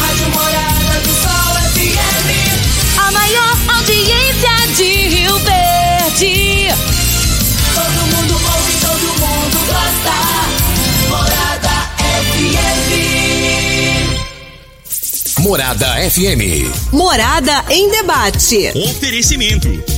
Rádio Morada do Sol FM. A maior audiência de Rio Verde. Todo mundo ouve, todo mundo gosta. Morada FM. Morada FM. Morada em debate. Oferecimento.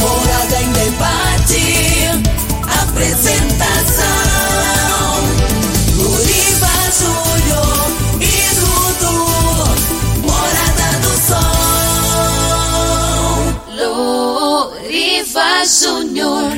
Morada em debate. Apresentação: Luriva Júnior e Dudu. Morada do Sol. Luriva Júnior.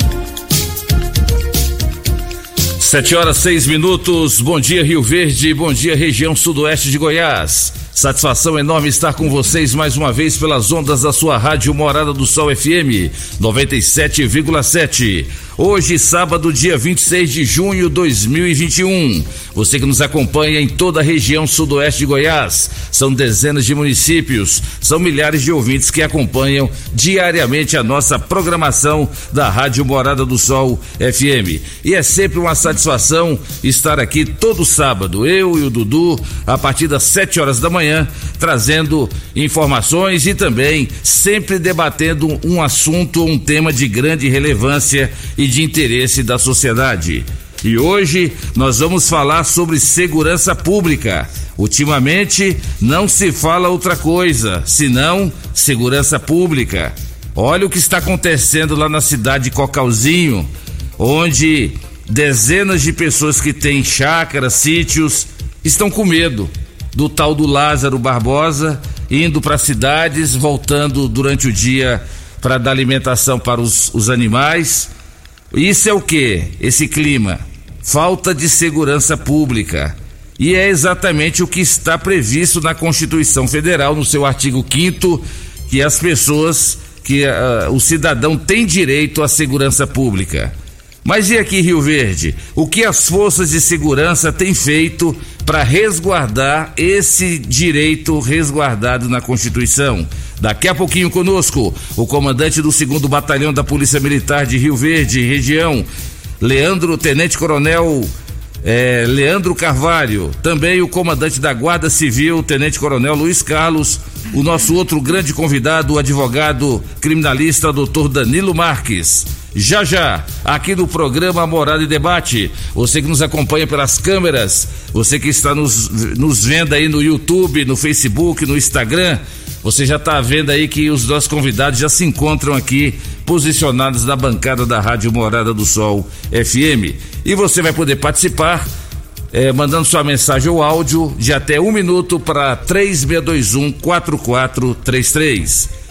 Sete horas seis minutos. Bom dia Rio Verde, bom dia região sudoeste de Goiás. Satisfação enorme estar com vocês mais uma vez pelas ondas da sua rádio Morada do Sol FM 97,7. Hoje, sábado, dia 26 de junho de 2021. Você que nos acompanha em toda a região sudoeste de Goiás, são dezenas de municípios, são milhares de ouvintes que acompanham diariamente a nossa programação da Rádio Morada do Sol FM. E é sempre uma satisfação estar aqui todo sábado, eu e o Dudu, a partir das 7 horas da manhã, trazendo informações e também sempre debatendo um assunto, um tema de grande relevância e de interesse da sociedade. E hoje nós vamos falar sobre segurança pública. Ultimamente não se fala outra coisa, senão segurança pública. Olha o que está acontecendo lá na cidade de Cocalzinho, onde dezenas de pessoas que têm chácaras, sítios, estão com medo do tal do Lázaro Barbosa indo para cidades, voltando durante o dia para dar alimentação para os, os animais. Isso é o que? Esse clima? Falta de segurança pública. E é exatamente o que está previsto na Constituição Federal, no seu artigo 5 que as pessoas, que uh, o cidadão tem direito à segurança pública. Mas e aqui Rio Verde? O que as forças de segurança têm feito para resguardar esse direito resguardado na Constituição? Daqui a pouquinho conosco, o comandante do 2 Batalhão da Polícia Militar de Rio Verde, região, Leandro Tenente Coronel é, Leandro Carvalho, também o comandante da Guarda Civil, Tenente Coronel Luiz Carlos, o nosso outro grande convidado, o advogado criminalista, doutor Danilo Marques. Já já, aqui no programa Morada e Debate, você que nos acompanha pelas câmeras, você que está nos, nos vendo aí no YouTube, no Facebook, no Instagram, você já está vendo aí que os nossos convidados já se encontram aqui posicionados na bancada da Rádio Morada do Sol FM. E você vai poder participar eh, mandando sua mensagem ou áudio de até um minuto para 3621 4433.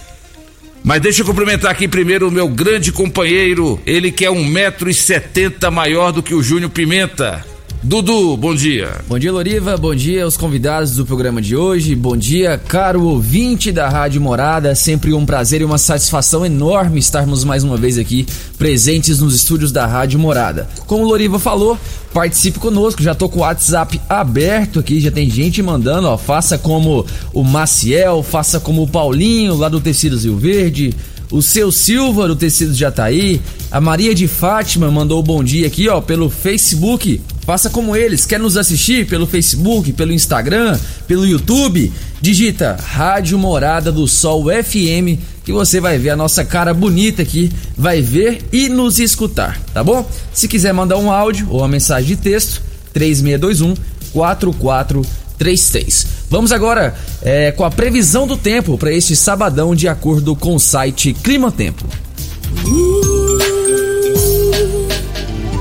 Mas deixa eu cumprimentar aqui primeiro o meu grande companheiro, ele que é um metro e setenta maior do que o Júnior Pimenta. Dudu, bom dia. Bom dia, Loriva. Bom dia aos convidados do programa de hoje. Bom dia, caro ouvinte da Rádio Morada. É sempre um prazer e uma satisfação enorme estarmos mais uma vez aqui presentes nos estúdios da Rádio Morada. Como o Loriva falou, participe conosco. Já tô com o WhatsApp aberto aqui, já tem gente mandando, ó. Faça como o Maciel, faça como o Paulinho lá do Tecidos Rio Verde o seu Silva do Tecidos Jataí, a Maria de Fátima mandou um bom dia aqui, ó, pelo Facebook. Faça como eles, quer nos assistir pelo Facebook, pelo Instagram, pelo YouTube? Digita Rádio Morada do Sol FM que você vai ver a nossa cara bonita aqui, vai ver e nos escutar, tá bom? Se quiser mandar um áudio ou uma mensagem de texto, 3621 4433. Vamos agora é, com a previsão do tempo para este sabadão, de acordo com o site Clima Tempo.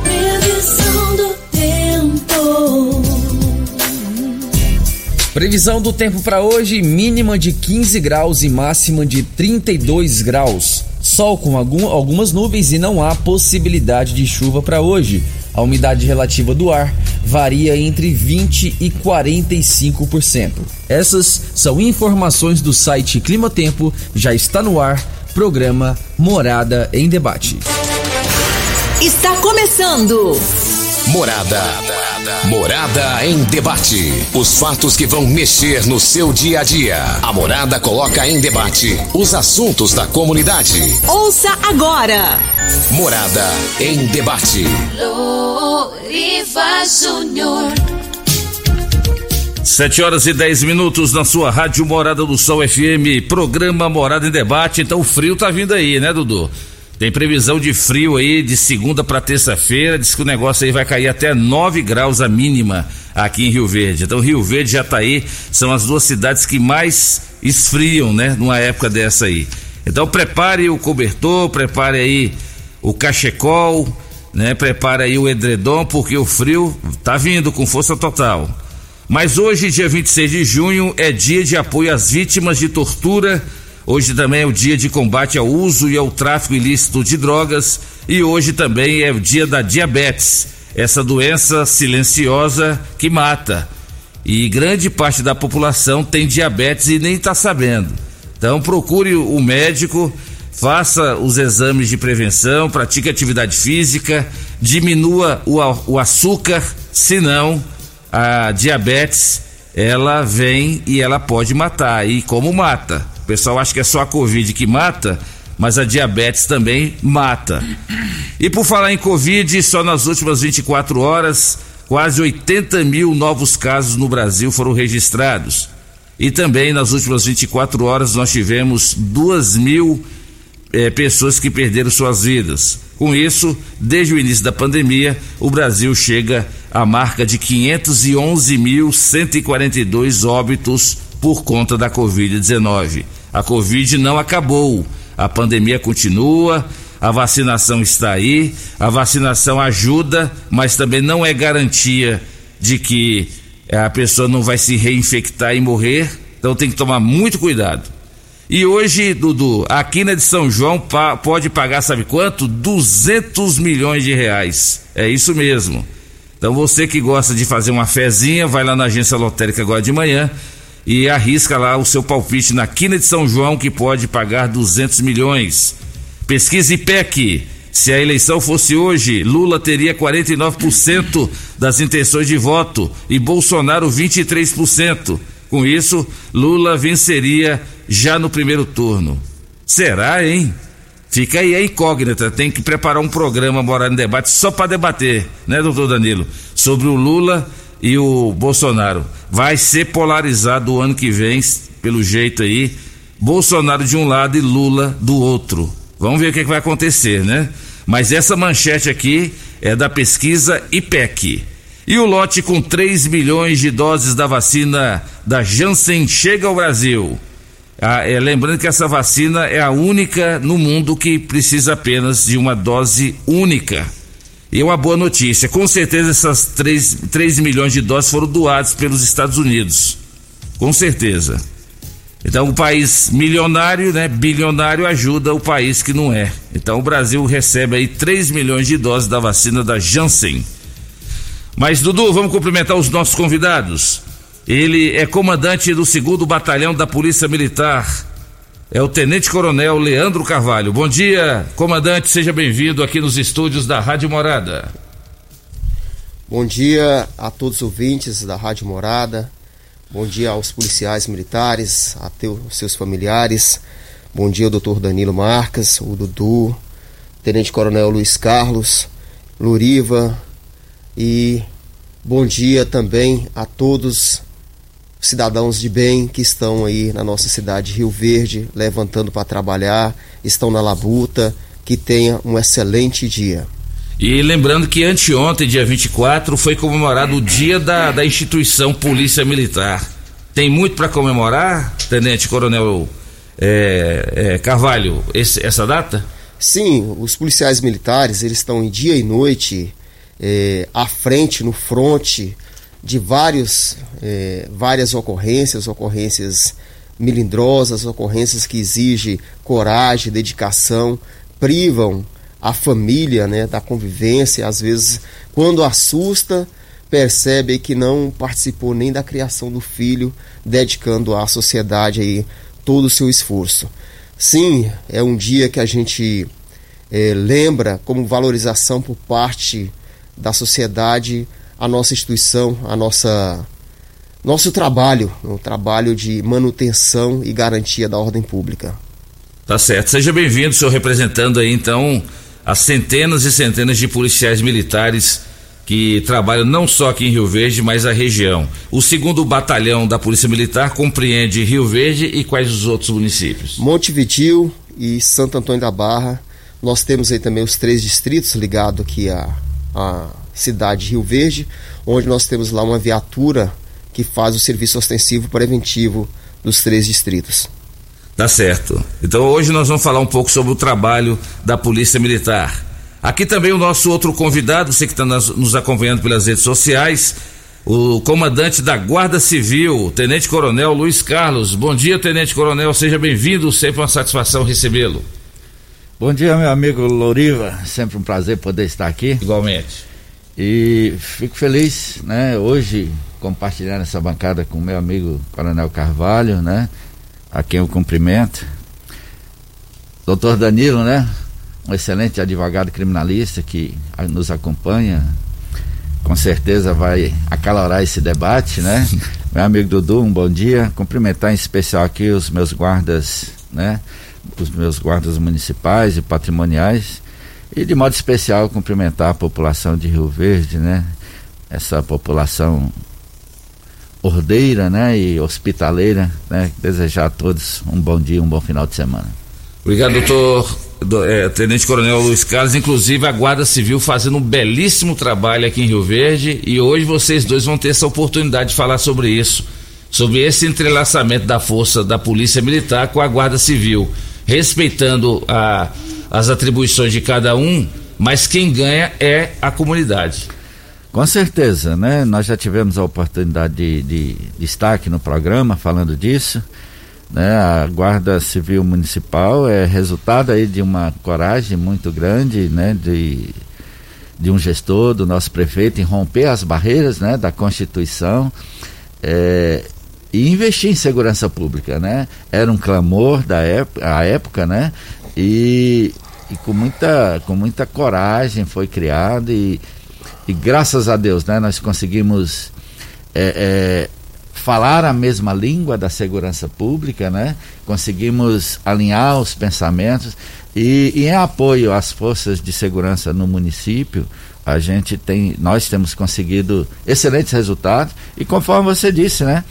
Previsão do tempo. Previsão do tempo para hoje: mínima de 15 graus e máxima de 32 graus. Sol com algum, algumas nuvens e não há possibilidade de chuva para hoje. A umidade relativa do ar varia entre 20 e 45%. Essas são informações do site Clima Tempo. Já está no ar. Programa Morada em Debate. Está começando. Morada. Morada em debate. Os fatos que vão mexer no seu dia a dia. A Morada coloca em debate os assuntos da comunidade. Ouça agora. Morada em debate. Loriva Júnior. 7 horas e 10 minutos na sua Rádio Morada do Sol FM, programa Morada em Debate. Então o frio tá vindo aí, né, Dudu? Tem previsão de frio aí de segunda para terça-feira. Diz que o negócio aí vai cair até 9 graus a mínima aqui em Rio Verde. Então Rio Verde já tá aí, são as duas cidades que mais esfriam, né, numa época dessa aí. Então prepare o cobertor, prepare aí o cachecol, né? Prepare aí o edredom porque o frio tá vindo com força total. Mas hoje, dia 26 de junho, é dia de apoio às vítimas de tortura. Hoje também é o dia de combate ao uso e ao tráfico ilícito de drogas. E hoje também é o dia da diabetes, essa doença silenciosa que mata. E grande parte da população tem diabetes e nem está sabendo. Então procure o médico, faça os exames de prevenção, pratique atividade física, diminua o, açúcar, senão a diabetes ela vem e ela pode matar. E como mata? O pessoal acha que é só a Covid que mata, mas a diabetes também mata. E por falar em Covid, só nas últimas 24 horas, quase 80 mil novos casos no Brasil foram registrados. E também nas últimas 24 horas nós tivemos 2 mil eh, pessoas que perderam suas vidas. Com isso, desde o início da pandemia, o Brasil chega à marca de 511.142 óbitos por conta da Covid-19. A Covid não acabou, a pandemia continua, a vacinação está aí, a vacinação ajuda, mas também não é garantia de que eh, a pessoa não vai se reinfectar e morrer, então tem que tomar muito cuidado. E hoje, Dudu, a quina de São João pode pagar, sabe quanto? 200 milhões de reais. É isso mesmo. Então você que gosta de fazer uma fezinha, vai lá na agência lotérica agora de manhã e arrisca lá o seu palpite na quina de São João que pode pagar 200 milhões. Pesquisa IPEC. Se a eleição fosse hoje, Lula teria 49% das intenções de voto e Bolsonaro 23%. Com isso, Lula venceria já no primeiro turno. Será, hein? Fica aí a incógnita. Tem que preparar um programa Morada em Debate só para debater, né, doutor Danilo? Sobre o Lula e o Bolsonaro. Vai ser polarizado o ano que vem, pelo jeito aí. Bolsonaro de um lado e Lula do outro. Vamos ver o que, que vai acontecer, né? Mas essa manchete aqui é da pesquisa IPEC. E o lote com 3 milhões de doses da vacina da Janssen chega ao Brasil. Ah, é, lembrando que essa vacina é a única no mundo que precisa apenas de uma dose única. E uma boa notícia: com certeza essas 3, 3 milhões de doses foram doadas pelos Estados Unidos. Com certeza. Então o país milionário, né, bilionário ajuda o país que não é. Então o Brasil recebe aí 3 milhões de doses da vacina da Janssen. Mas Dudu, vamos cumprimentar os nossos convidados. Ele é comandante do 2 Batalhão da Polícia Militar. É o Tenente Coronel Leandro Carvalho. Bom dia, comandante, seja bem-vindo aqui nos estúdios da Rádio Morada. Bom dia a todos os ouvintes da Rádio Morada. Bom dia aos policiais militares, a teus seus familiares. Bom dia doutor Danilo Marcas, o Dudu, Tenente Coronel Luiz Carlos, Luriva e bom dia também a todos os cidadãos de bem que estão aí na nossa cidade de Rio Verde, levantando para trabalhar, estão na labuta, que tenha um excelente dia. E lembrando que anteontem, dia 24, foi comemorado o dia da, da instituição Polícia Militar. Tem muito para comemorar, Tenente Coronel é, é, Carvalho, esse, essa data? Sim, os policiais militares eles estão em dia e noite é, à frente, no fronte de vários, é, várias ocorrências, ocorrências melindrosas, ocorrências que exigem coragem, dedicação, privam a família né, da convivência, às vezes, quando assusta, percebe que não participou nem da criação do filho, dedicando à sociedade aí todo o seu esforço. Sim, é um dia que a gente é, lembra como valorização por parte da sociedade a nossa instituição, a nossa nosso trabalho, o trabalho de manutenção e garantia da ordem pública. Tá certo. Seja bem-vindo, senhor representando aí então as centenas e centenas de policiais militares que trabalham não só aqui em Rio Verde, mas a região. O segundo batalhão da Polícia Militar compreende Rio Verde e quais os outros municípios? Montevitil e Santo Antônio da Barra. Nós temos aí também os três distritos ligados aqui à, à cidade de Rio Verde, onde nós temos lá uma viatura que faz o serviço ostensivo preventivo dos três distritos. Tá certo. Então hoje nós vamos falar um pouco sobre o trabalho da Polícia Militar. Aqui também o nosso outro convidado, você que está nos acompanhando pelas redes sociais, o comandante da Guarda Civil, Tenente Coronel Luiz Carlos. Bom dia, Tenente Coronel, seja bem-vindo, sempre uma satisfação recebê-lo. Bom dia, meu amigo Loriva, sempre um prazer poder estar aqui. Igualmente. E fico feliz, né, hoje compartilhar essa bancada com meu amigo Coronel Carvalho, né, a quem eu cumprimento. Doutor Danilo, né, um excelente advogado criminalista que nos acompanha, com certeza vai acalorar esse debate, né? Meu amigo Dudu, um bom dia. Cumprimentar em especial aqui os meus guardas, né? Os meus guardas municipais e patrimoniais. E de modo especial cumprimentar a população de Rio Verde, né? Essa população ordeira, né? E hospitaleira, né? Desejar a todos um bom dia, um bom final de semana. Obrigado, doutor do, é, Tenente Coronel Luiz Carlos, inclusive a Guarda Civil fazendo um belíssimo trabalho aqui em Rio Verde e hoje vocês dois vão ter essa oportunidade de falar sobre isso, sobre esse entrelaçamento da força da Polícia Militar com a Guarda Civil, respeitando a, as atribuições de cada um, mas quem ganha é a comunidade. Com certeza, né? Nós já tivemos a oportunidade de, de, de estar aqui no programa falando disso. Né? A Guarda Civil Municipal é resultado aí de uma coragem muito grande, né? De, de um gestor, do nosso prefeito, em romper as barreiras, né? Da Constituição é, e investir em segurança pública, né? Era um clamor da época, a época, né? E, e com muita com muita coragem foi criado e, e graças a Deus, né? Nós conseguimos é, é, falar a mesma língua da segurança pública, né? Conseguimos alinhar os pensamentos e, e, em apoio às forças de segurança no município, a gente tem, nós temos conseguido excelentes resultados e conforme você disse, né?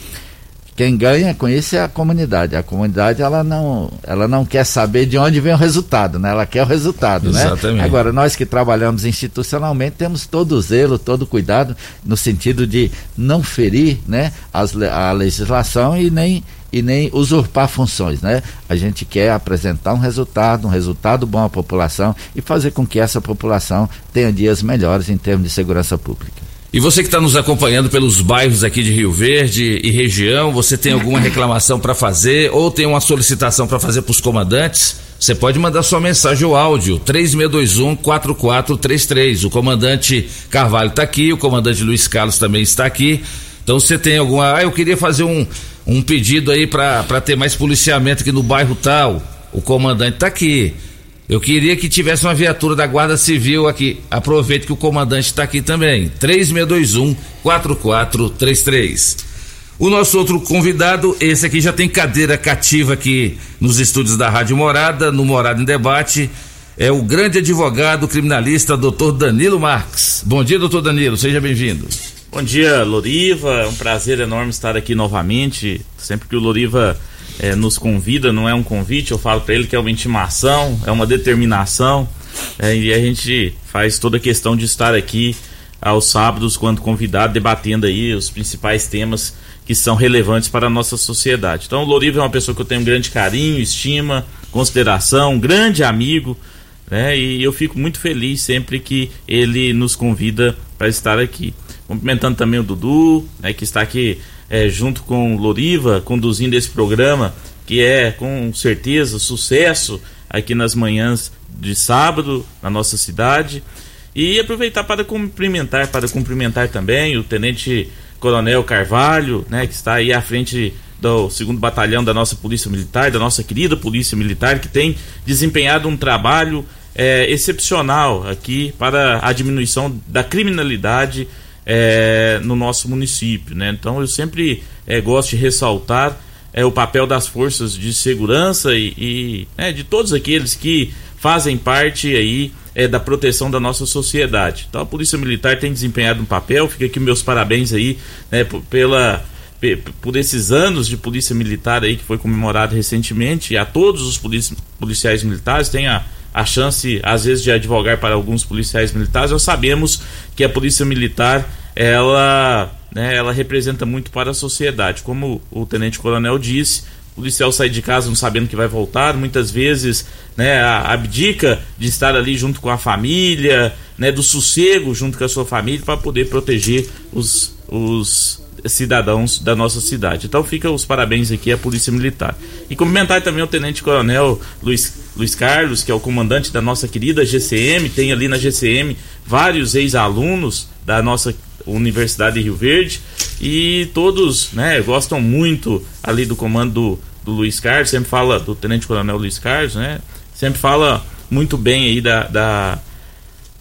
Quem ganha com isso é a comunidade. A comunidade ela não, ela não quer saber de onde vem o resultado, né? Ela quer o resultado, né? Exatamente. né? Agora nós que trabalhamos institucionalmente temos todo o zelo, todo o cuidado no sentido de não ferir, né, as, a legislação e nem e nem usurpar funções, né? A gente quer apresentar um resultado, um resultado bom à população e fazer com que essa população tenha dias melhores em termos de segurança pública. E você que está nos acompanhando pelos bairros aqui de Rio Verde e região, você tem alguma reclamação para fazer ou tem uma solicitação para fazer para os comandantes? Você pode mandar sua mensagem ou áudio 3621 4433. O comandante Carvalho está aqui, o comandante Luiz Carlos também está aqui. Então você tem alguma. Ah, eu queria fazer um, um pedido aí para ter mais policiamento aqui no bairro tal. O comandante está aqui. Eu queria que tivesse uma viatura da Guarda Civil aqui. Aproveite que o comandante está aqui também. 3621 4433. O nosso outro convidado, esse aqui já tem cadeira cativa aqui nos estúdios da Rádio Morada, no Morada em Debate, é o grande advogado criminalista doutor Danilo Marques. Bom dia, doutor Danilo, seja bem-vindo. Bom dia, Loriva. É um prazer enorme estar aqui novamente. Sempre que o Loriva é, nos convida, não é um convite, eu falo para ele que é uma intimação, é uma determinação, é, e a gente faz toda a questão de estar aqui aos sábados, quando convidado, debatendo aí os principais temas que são relevantes para a nossa sociedade. Então, o Loriva é uma pessoa que eu tenho um grande carinho, estima, consideração, um grande amigo, né? E eu fico muito feliz sempre que ele nos convida para estar aqui. Cumprimentando também o Dudu, né, que está aqui é, junto com Loriva, conduzindo esse programa, que é com certeza sucesso aqui nas manhãs de sábado na nossa cidade. E aproveitar para cumprimentar, para cumprimentar também o Tenente Coronel Carvalho, né, que está aí à frente do segundo batalhão da nossa Polícia Militar, da nossa querida Polícia Militar, que tem desempenhado um trabalho é, excepcional aqui para a diminuição da criminalidade é, no nosso município. Né? Então eu sempre é, gosto de ressaltar é, o papel das forças de segurança e, e né, de todos aqueles que fazem parte aí é, da proteção da nossa sociedade. Então a Polícia Militar tem desempenhado um papel, fica aqui meus parabéns aí né, pela por esses anos de polícia militar aí que foi comemorado recentemente, a todos os policiais militares tem a, a chance às vezes de advogar para alguns policiais militares. Nós sabemos que a polícia militar ela, né, ela representa muito para a sociedade, como o tenente coronel disse. O policial sai de casa não sabendo que vai voltar, muitas vezes né, abdica de estar ali junto com a família, né, do sossego junto com a sua família para poder proteger os, os cidadãos da nossa cidade. Então fica os parabéns aqui à Polícia Militar. E cumprimentar também o Tenente Coronel Luiz, Luiz Carlos, que é o comandante da nossa querida GCM, tem ali na GCM vários ex-alunos da nossa Universidade de Rio Verde e todos né, gostam muito ali do comando do, do Luiz Carlos, sempre fala do Tenente Coronel Luiz Carlos, né? Sempre fala muito bem aí da, da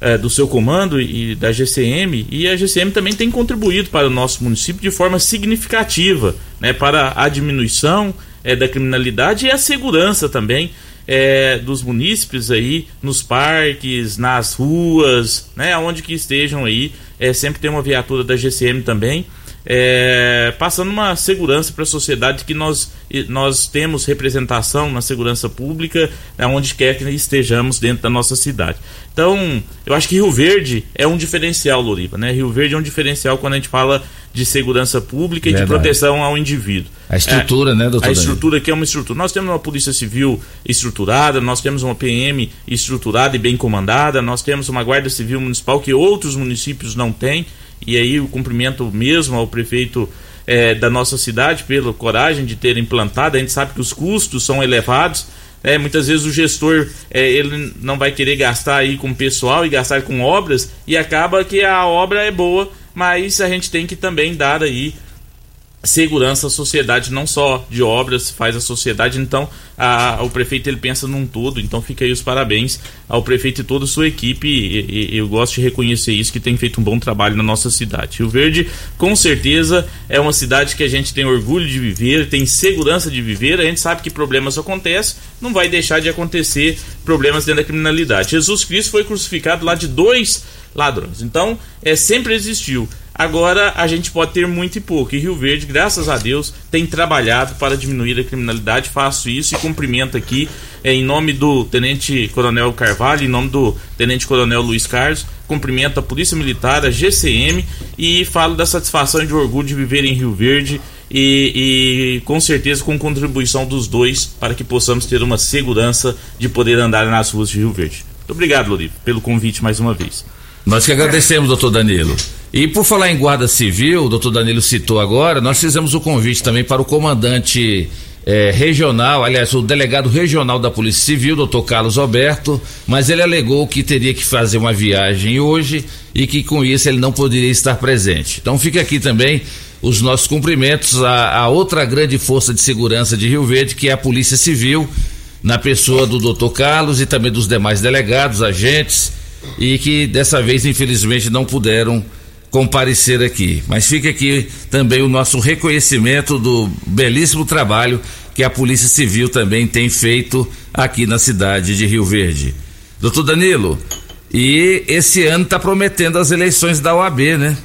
é, do seu comando e da GCM, e a GCM também tem contribuído para o nosso município de forma significativa né, para a diminuição é, da criminalidade e a segurança também é, dos munícipes aí nos parques, nas ruas, né, onde que estejam aí, é, sempre tem uma viatura da GCM também é, passando uma segurança para a sociedade que nós, nós temos representação na segurança pública, né, onde quer que estejamos dentro da nossa cidade. Então, eu acho que Rio Verde é um diferencial, Loriva, né? Rio Verde é um diferencial quando a gente fala de segurança pública e Verdade. de proteção ao indivíduo. A estrutura, é, né, doutor? A estrutura aqui é uma estrutura. Nós temos uma polícia civil estruturada, nós temos uma PM estruturada e bem comandada, nós temos uma guarda civil municipal que outros municípios não têm e aí o cumprimento mesmo ao prefeito é, da nossa cidade pela coragem de ter implantado. A gente sabe que os custos são elevados. É, muitas vezes o gestor é, ele não vai querer gastar aí com pessoal e gastar com obras e acaba que a obra é boa, mas a gente tem que também dar aí segurança à sociedade, não só de obras, faz a sociedade. Então, a, o prefeito ele pensa num todo. Então, fica aí os parabéns ao prefeito e toda a sua equipe. E, e, eu gosto de reconhecer isso, que tem feito um bom trabalho na nossa cidade. Rio Verde, com certeza, é uma cidade que a gente tem orgulho de viver, tem segurança de viver. A gente sabe que problemas acontecem, não vai deixar de acontecer problemas dentro da criminalidade. Jesus Cristo foi crucificado lá de dois ladrões. Então, é sempre existiu. Agora a gente pode ter muito e pouco. E Rio Verde, graças a Deus, tem trabalhado para diminuir a criminalidade. Faço isso e cumprimento aqui é, em nome do Tenente Coronel Carvalho, em nome do Tenente Coronel Luiz Carlos. Cumprimento a Polícia Militar, a GCM e falo da satisfação e de orgulho de viver em Rio Verde. E, e, com certeza com contribuição dos dois para que possamos ter uma segurança de poder andar nas ruas de Rio Verde. Muito obrigado, Lorivo, pelo convite mais uma vez. Nós que agradecemos, doutor Danilo. E por falar em guarda civil, o doutor Danilo citou agora, nós fizemos o convite também para o comandante eh, regional, aliás, o delegado regional da Polícia Civil, doutor Carlos Alberto, mas ele alegou que teria que fazer uma viagem hoje e que com isso ele não poderia estar presente. Então fica aqui também os nossos cumprimentos à, à outra grande força de segurança de Rio Verde, que é a Polícia Civil, na pessoa do doutor Carlos e também dos demais delegados, agentes e que dessa vez, infelizmente, não puderam comparecer aqui. Mas fica aqui também o nosso reconhecimento do belíssimo trabalho que a Polícia Civil também tem feito aqui na cidade de Rio Verde. Doutor Danilo, e esse ano está prometendo as eleições da OAB, né?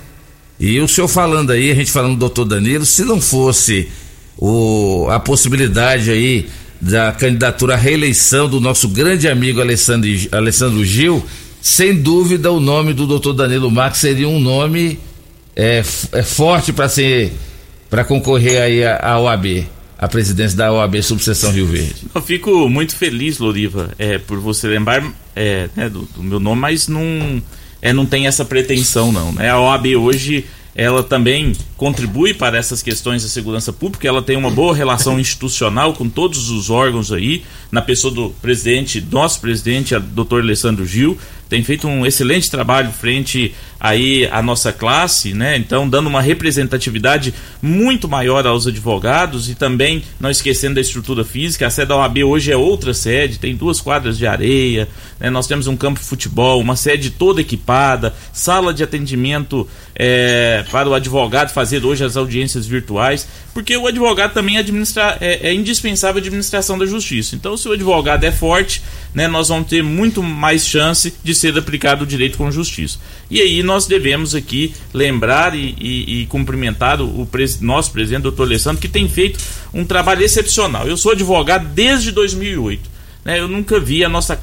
E o senhor falando aí, a gente falando do doutor Danilo, se não fosse o, a possibilidade aí da candidatura à reeleição do nosso grande amigo Alessandro, Alessandro Gil, sem dúvida o nome do doutor Danilo Marques seria um nome é, é forte para ser para concorrer aí à OAB, a presidência da OAB Subseção Rio Verde. Eu fico muito feliz, Loriva, é, por você lembrar é, né, do, do, meu nome, mas não, é, não tem essa pretensão não. Né? A OAB hoje ela também contribui para essas questões da segurança pública, ela tem uma boa relação institucional com todos os órgãos aí, na pessoa do presidente, nosso presidente, doutor Alessandro Gil, tem feito um excelente trabalho frente aí à nossa classe, né? Então, dando uma representatividade muito maior aos advogados e também não esquecendo da estrutura física. A sede da OAB hoje é outra sede, tem duas quadras de areia, né? nós temos um campo de futebol, uma sede toda equipada, sala de atendimento é, para o advogado fazer hoje as audiências virtuais, porque o advogado também administra, é, é indispensável a administração da justiça. Então, se o advogado é forte, né, nós vamos ter muito mais chance de ser aplicado o direito com justiça. E aí nós devemos aqui lembrar e, e, e cumprimentar o, o pres, nosso presidente, doutor Alessandro, que tem feito um trabalho excepcional. Eu sou advogado desde 2008. Né, eu nunca vi a nossa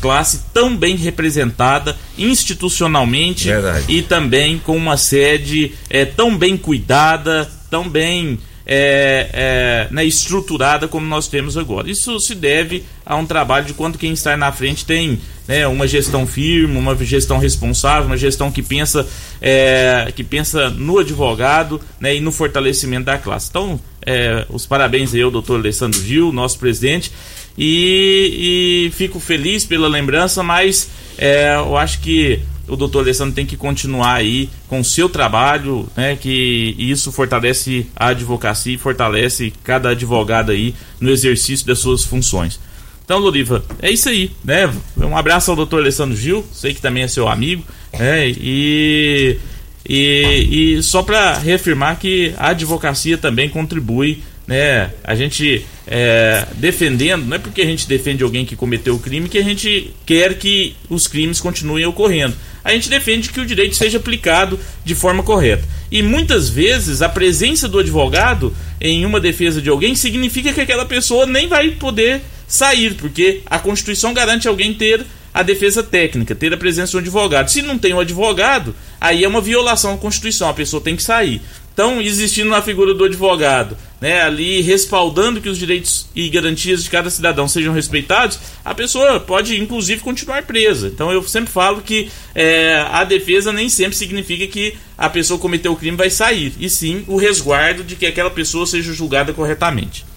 classe tão bem representada institucionalmente Verdade. e também com uma sede é, tão bem cuidada, tão bem é, é, né, estruturada como nós temos agora. Isso se deve a um trabalho de quando quem está na frente tem né, uma gestão firme, uma gestão responsável, uma gestão que pensa, é, que pensa no advogado né, e no fortalecimento da classe. Então, é, os parabéns aí ao doutor Alessandro Gil, nosso presidente, e, e fico feliz pela lembrança, mas é, eu acho que o doutor Alessandro tem que continuar aí com o seu trabalho, né, que isso fortalece a advocacia e fortalece cada advogado aí no exercício das suas funções. Então, Loriva, é isso aí, né? Um abraço ao doutor Alessandro Gil, sei que também é seu amigo, né? E, e, e só para reafirmar que a advocacia também contribui né? A gente é, defendendo, não é porque a gente defende alguém que cometeu o crime que a gente quer que os crimes continuem ocorrendo. A gente defende que o direito seja aplicado de forma correta. E muitas vezes a presença do advogado em uma defesa de alguém significa que aquela pessoa nem vai poder sair, porque a Constituição garante alguém ter a defesa técnica, ter a presença de um advogado. Se não tem um advogado, aí é uma violação à Constituição, a pessoa tem que sair. Então, existindo a figura do advogado, né, ali respaldando que os direitos e garantias de cada cidadão sejam respeitados, a pessoa pode, inclusive, continuar presa. Então, eu sempre falo que é, a defesa nem sempre significa que a pessoa cometeu o crime vai sair, e sim o resguardo de que aquela pessoa seja julgada corretamente.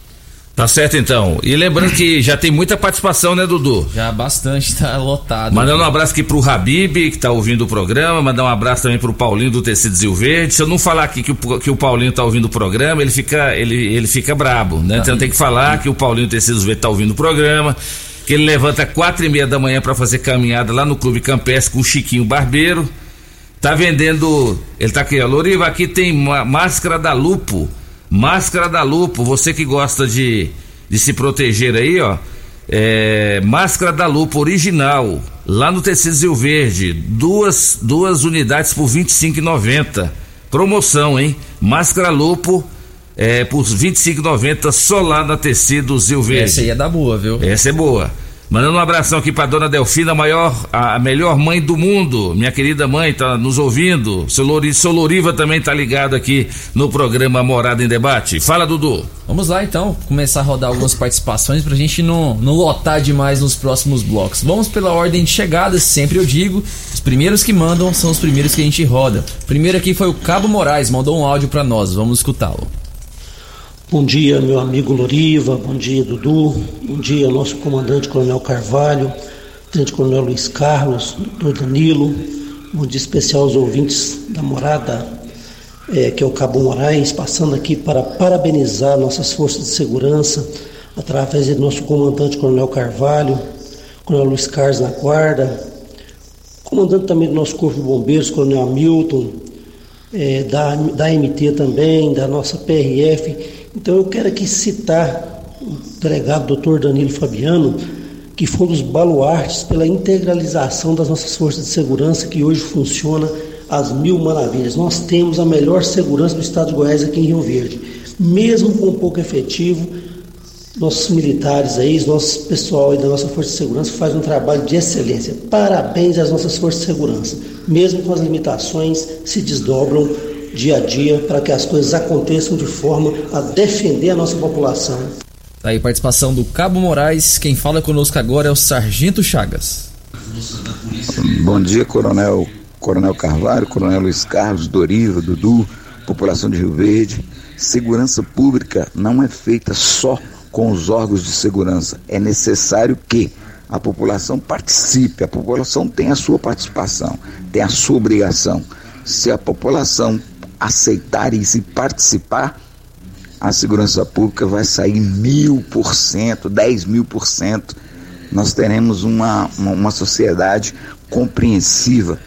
Tá certo então. E lembrando que já tem muita participação, né, Dudu? Já bastante, tá lotado. Mandando um abraço aqui pro Habib, que tá ouvindo o programa, mandar um abraço também pro Paulinho do Tecido Zil Verde. Se eu não falar aqui que o, que o Paulinho tá ouvindo o programa, ele fica, ele, ele fica brabo, né? Então tem que falar que o Paulinho do Tecido Zil Verde tá ouvindo o programa, que ele levanta quatro e meia da manhã para fazer caminhada lá no Clube Campestre com o Chiquinho Barbeiro. Tá vendendo, ele tá aqui, ó, Loriva, aqui tem máscara da Lupo Máscara da Lupo, você que gosta de, de se proteger aí, ó. É, máscara da Lupo original, lá no Tecido Zil Verde, duas, duas unidades por R$ 25,90. Promoção, hein? Máscara Lupo é, por R$ 25,90 só lá na Tecido Zil Verde. Essa aí é da boa, viu? Essa é boa. Mandando um abração aqui pra dona Delfina, a maior, a, melhor mãe do mundo. Minha querida mãe tá nos ouvindo. Seu, Lori, seu Loriva também tá ligado aqui no programa Morada em Debate. Fala, Dudu. Vamos lá então, começar a rodar algumas participações pra gente não, não lotar demais nos próximos blocos. Vamos pela ordem de chegada, sempre eu digo. Os primeiros que mandam são os primeiros que a gente roda. Primeiro aqui foi o Cabo Moraes, mandou um áudio para nós. Vamos escutá-lo. Bom dia, meu amigo Loriva, bom dia, Dudu, bom dia, nosso comandante Coronel Carvalho, Tenente Coronel Luiz Carlos, doutor Danilo, bom dia especial aos ouvintes da morada, é, que é o Cabo Moraes, passando aqui para parabenizar nossas forças de segurança, através do nosso comandante Coronel Carvalho, Coronel Luiz Carlos na guarda, comandante também do nosso Corpo de Bombeiros, Coronel Hamilton, é, da, da MT também, da nossa PRF, então eu quero aqui citar o delegado doutor Danilo Fabiano, que foi um dos baluartes pela integralização das nossas forças de segurança, que hoje funciona às mil maravilhas. Nós temos a melhor segurança do estado de Goiás aqui em Rio Verde. Mesmo com pouco efetivo, nossos militares aí, nosso pessoal aí da nossa Força de Segurança faz um trabalho de excelência. Parabéns às nossas Forças de Segurança. Mesmo com as limitações, se desdobram dia a dia para que as coisas aconteçam de forma a defender a nossa população. Tá aí participação do Cabo Moraes. Quem fala conosco agora é o Sargento Chagas. Bom dia, Coronel Coronel Carvalho, Coronel Luiz Carlos, Doriva, Dudu, população de Rio Verde. Segurança pública não é feita só com os órgãos de segurança. É necessário que a população participe, a população tem a sua participação, tem a sua obrigação. Se a população aceitar isso e participar, a segurança pública vai sair mil por cento, dez mil por cento. Nós teremos uma, uma, uma sociedade compreensiva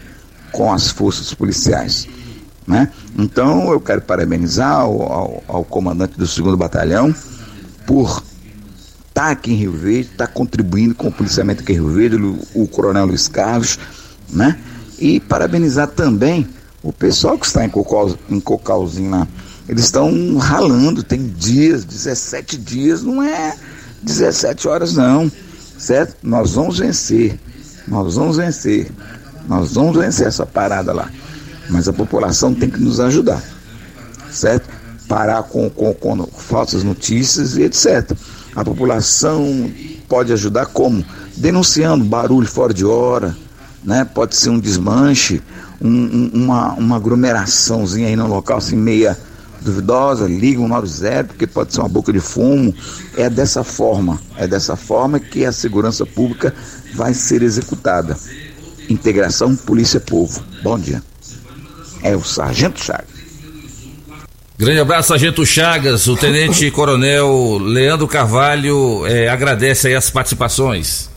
com as forças policiais. Né? Então eu quero parabenizar ao, ao, ao comandante do segundo batalhão por estar tá aqui em Rio Verde, estar tá contribuindo com o policiamento aqui em Rio Verde, o, o coronel Luiz Carlos, né? E parabenizar também o pessoal que está em, Cocal, em. Eles estão ralando, tem dias, 17 dias, não é 17 horas não, certo? Nós vamos vencer, nós vamos vencer, nós vamos vencer essa parada lá. Mas a população tem que nos ajudar, certo? Parar com, com, com falsas notícias e etc. A população pode ajudar como? Denunciando barulho fora de hora, né? Pode ser um desmanche, um, um, uma, uma aglomeraçãozinha aí no local assim meia duvidosa, liga um 90, porque pode ser uma boca de fumo. É dessa forma, é dessa forma que a segurança pública vai ser executada. Integração Polícia-Povo. Bom dia. É o Sargento Chagas. Grande abraço, Sargento Chagas. O Tenente Coronel Leandro Carvalho é, agradece aí as participações.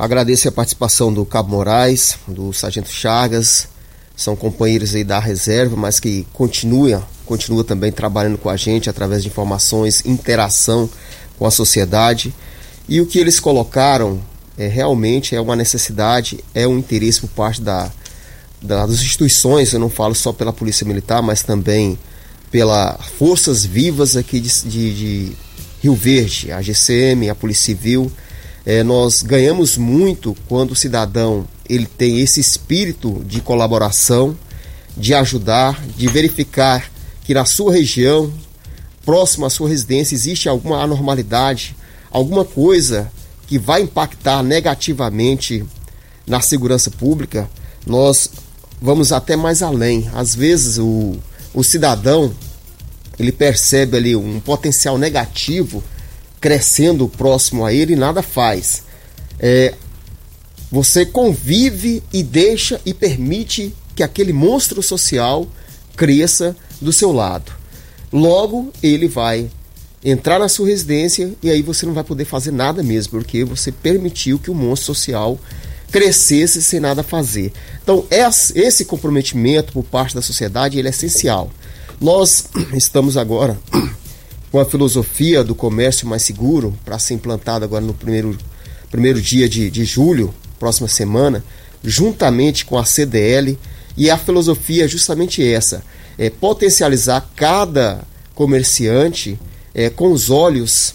Agradeço a participação do Cabo Moraes, do Sargento Chagas, são companheiros aí da reserva, mas que continua, continua também trabalhando com a gente através de informações, interação com a sociedade. E o que eles colocaram é, realmente é uma necessidade, é um interesse por parte da, da, das instituições, eu não falo só pela Polícia Militar, mas também pelas forças vivas aqui de, de, de Rio Verde, a GCM, a Polícia Civil, é, nós ganhamos muito quando o cidadão ele tem esse espírito de colaboração, de ajudar, de verificar que na sua região, próximo à sua residência, existe alguma anormalidade, alguma coisa que vai impactar negativamente na segurança pública, nós vamos até mais além. Às vezes o, o cidadão ele percebe ali um potencial negativo crescendo próximo a ele e nada faz. É, você convive e deixa e permite que aquele monstro social cresça do seu lado. Logo, ele vai entrar na sua residência e aí você não vai poder fazer nada mesmo, porque você permitiu que o monstro social crescesse sem nada fazer. Então, esse comprometimento por parte da sociedade ele é essencial. Nós estamos agora com a filosofia do comércio mais seguro para ser implantado agora no primeiro, primeiro dia de, de julho, próxima semana, juntamente com a CDL. E a filosofia é justamente essa: é potencializar cada comerciante é, com os olhos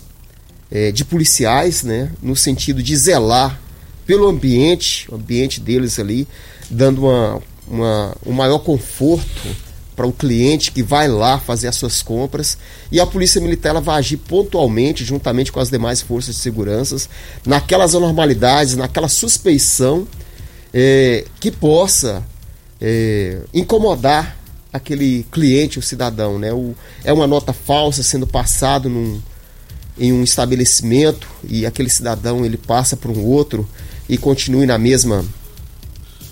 é, de policiais, né, no sentido de zelar pelo ambiente, o ambiente deles ali, dando uma, uma, um maior conforto para o cliente que vai lá fazer as suas compras e a polícia militar ela vai agir pontualmente juntamente com as demais forças de segurança naquelas anormalidades, naquela suspeição é, que possa é, incomodar aquele cliente, o cidadão, né? O, é uma nota falsa sendo passado num, em um estabelecimento e aquele cidadão ele passa para um outro e continue na mesma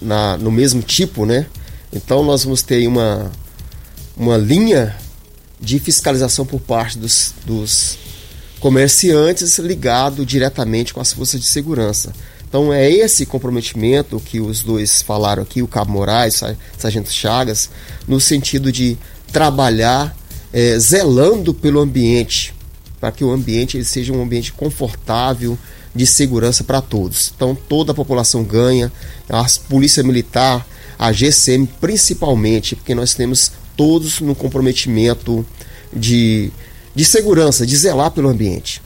na, no mesmo tipo, né? Então nós vamos ter uma uma linha de fiscalização por parte dos, dos comerciantes ligado diretamente com as forças de segurança. Então é esse comprometimento que os dois falaram aqui, o Cabo Moraes, Sargento Chagas, no sentido de trabalhar é, zelando pelo ambiente, para que o ambiente ele seja um ambiente confortável, de segurança para todos. Então toda a população ganha, a Polícia Militar, a GCM principalmente, porque nós temos todos no comprometimento de, de segurança, de zelar pelo ambiente.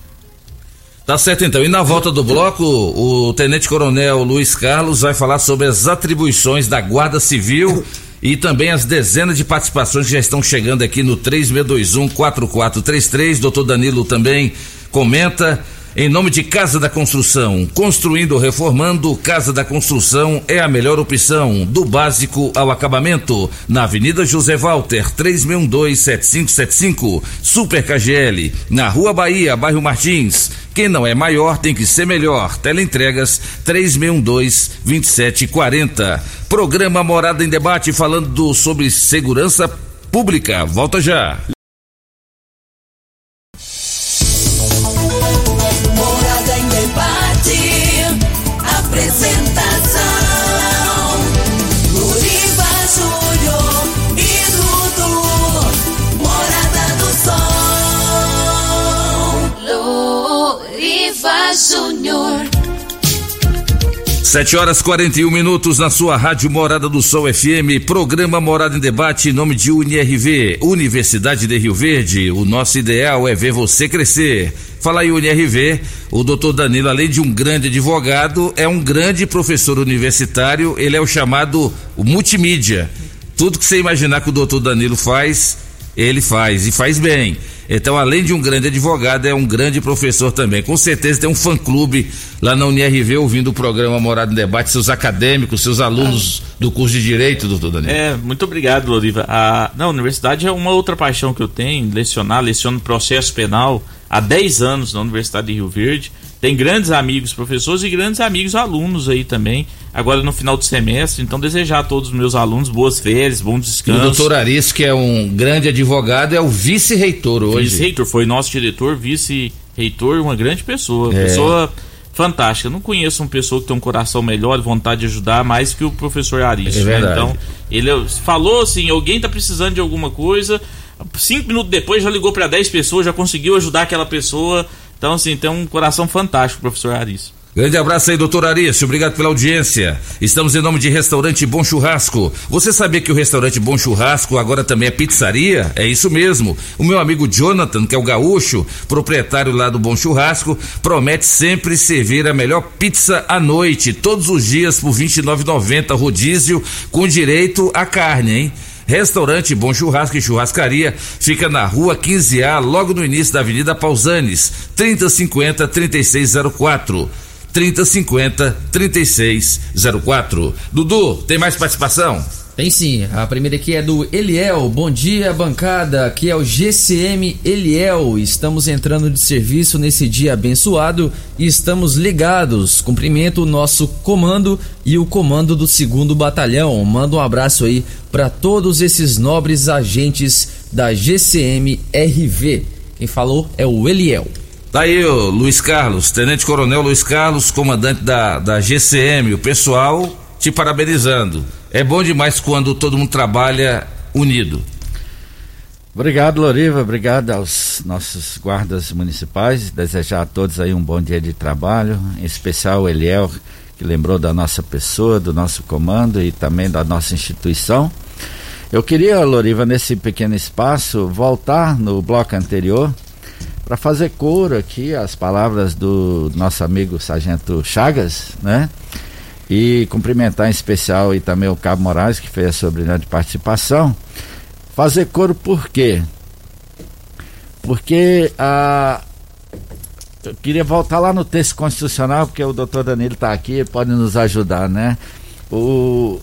Tá certo então. E na volta do bloco, o Tenente Coronel Luiz Carlos vai falar sobre as atribuições da Guarda Civil e também as dezenas de participações que já estão chegando aqui no 3621 4433. Doutor Danilo também comenta. Em nome de Casa da Construção, construindo ou reformando, Casa da Construção é a melhor opção, do básico ao acabamento, na Avenida José Walter, 3612-7575, Super KGL, na Rua Bahia, bairro Martins. Quem não é maior tem que ser melhor. Teleentregas 3612-2740. Programa Morada em Debate falando sobre segurança pública. Volta já. 7 horas 41 minutos na sua Rádio Morada do Sol FM, programa Morada em Debate em nome de UniRV, Universidade de Rio Verde. O nosso ideal é ver você crescer. Fala aí, UniRV, o doutor Danilo, além de um grande advogado, é um grande professor universitário, ele é o chamado multimídia. Tudo que você imaginar que o doutor Danilo faz, ele faz e faz bem. Então, além de um grande advogado, é um grande professor também. Com certeza tem um fã-clube lá na UniRV ouvindo o programa Morada em Debate, seus acadêmicos, seus alunos do curso de Direito, doutor Danilo. É, muito obrigado, Loriva. A, não, a universidade é uma outra paixão que eu tenho, lecionar, leciono processo penal há 10 anos na Universidade de Rio Verde. Tem grandes amigos professores e grandes amigos alunos aí também, agora no final do semestre. Então, desejar a todos os meus alunos boas férias, bom E o descanso. doutor Aris, que é um grande advogado, é o vice-reitor hoje. Vice-reitor, foi nosso diretor, vice-reitor, uma grande pessoa. É. Pessoa fantástica. Não conheço uma pessoa que tem um coração melhor, vontade de ajudar mais que o professor Aris. É né? Então, ele é- falou assim: alguém tá precisando de alguma coisa. Cinco minutos depois já ligou para 10 pessoas, já conseguiu ajudar aquela pessoa. Então, assim, tem um coração fantástico, professor Aris. Grande abraço aí, doutor Arício. Obrigado pela audiência. Estamos em nome de Restaurante Bom Churrasco. Você sabia que o Restaurante Bom Churrasco agora também é pizzaria? É isso mesmo. O meu amigo Jonathan, que é o gaúcho, proprietário lá do Bom Churrasco, promete sempre servir a melhor pizza à noite, todos os dias por R$ 29,90 rodízio, com direito à carne, hein? Restaurante Bom Churrasco e Churrascaria fica na rua 15A, logo no início da Avenida Pausanes, 3050 3604. 3050 3604. Dudu, tem mais participação? Tem sim, a primeira aqui é do Eliel. Bom dia, bancada. Aqui é o GCM Eliel. Estamos entrando de serviço nesse dia abençoado e estamos ligados. Cumprimento o nosso comando e o comando do segundo batalhão. Manda um abraço aí para todos esses nobres agentes da GCM RV. Quem falou é o Eliel. Tá aí o Luiz Carlos, Tenente Coronel Luiz Carlos, comandante da, da GCM. O pessoal te parabenizando. É bom demais quando todo mundo trabalha unido. Obrigado, Loriva. Obrigado aos nossos guardas municipais. Desejar a todos aí um bom dia de trabalho, em especial o Eliel, que lembrou da nossa pessoa, do nosso comando e também da nossa instituição. Eu queria, Loriva, nesse pequeno espaço, voltar no bloco anterior para fazer coro aqui as palavras do nosso amigo Sargento Chagas, né? E cumprimentar em especial e também o Cabo Moraes, que fez a sua brilhante participação. Fazer coro por quê? Porque a. Eu queria voltar lá no texto constitucional, porque o doutor Danilo está aqui, pode nos ajudar, né? O,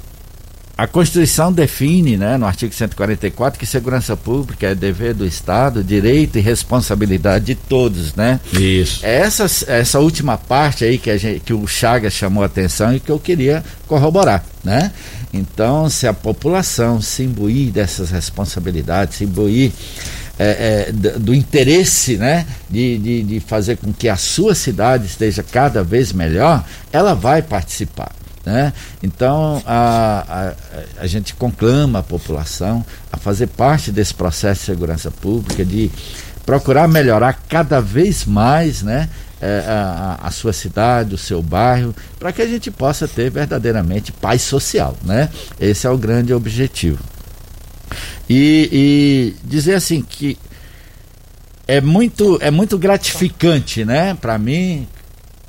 a Constituição define, né, no artigo 144, que segurança pública é dever do Estado, direito e responsabilidade de todos, né? Isso. Essa, essa última parte aí que, gente, que o Chagas chamou a atenção e que eu queria corroborar, né? Então, se a população se imbuir dessas responsabilidades, se imbuir é, é, do, do interesse né, de, de, de fazer com que a sua cidade esteja cada vez melhor, ela vai participar. Né? Então a, a, a gente conclama a população a fazer parte desse processo de segurança pública, de procurar melhorar cada vez mais né, é, a, a, sua cidade, o seu bairro, para que a gente possa ter verdadeiramente paz social. Né? Esse é o grande objetivo. E, e dizer assim que é muito é muito gratificante, né? Para mim,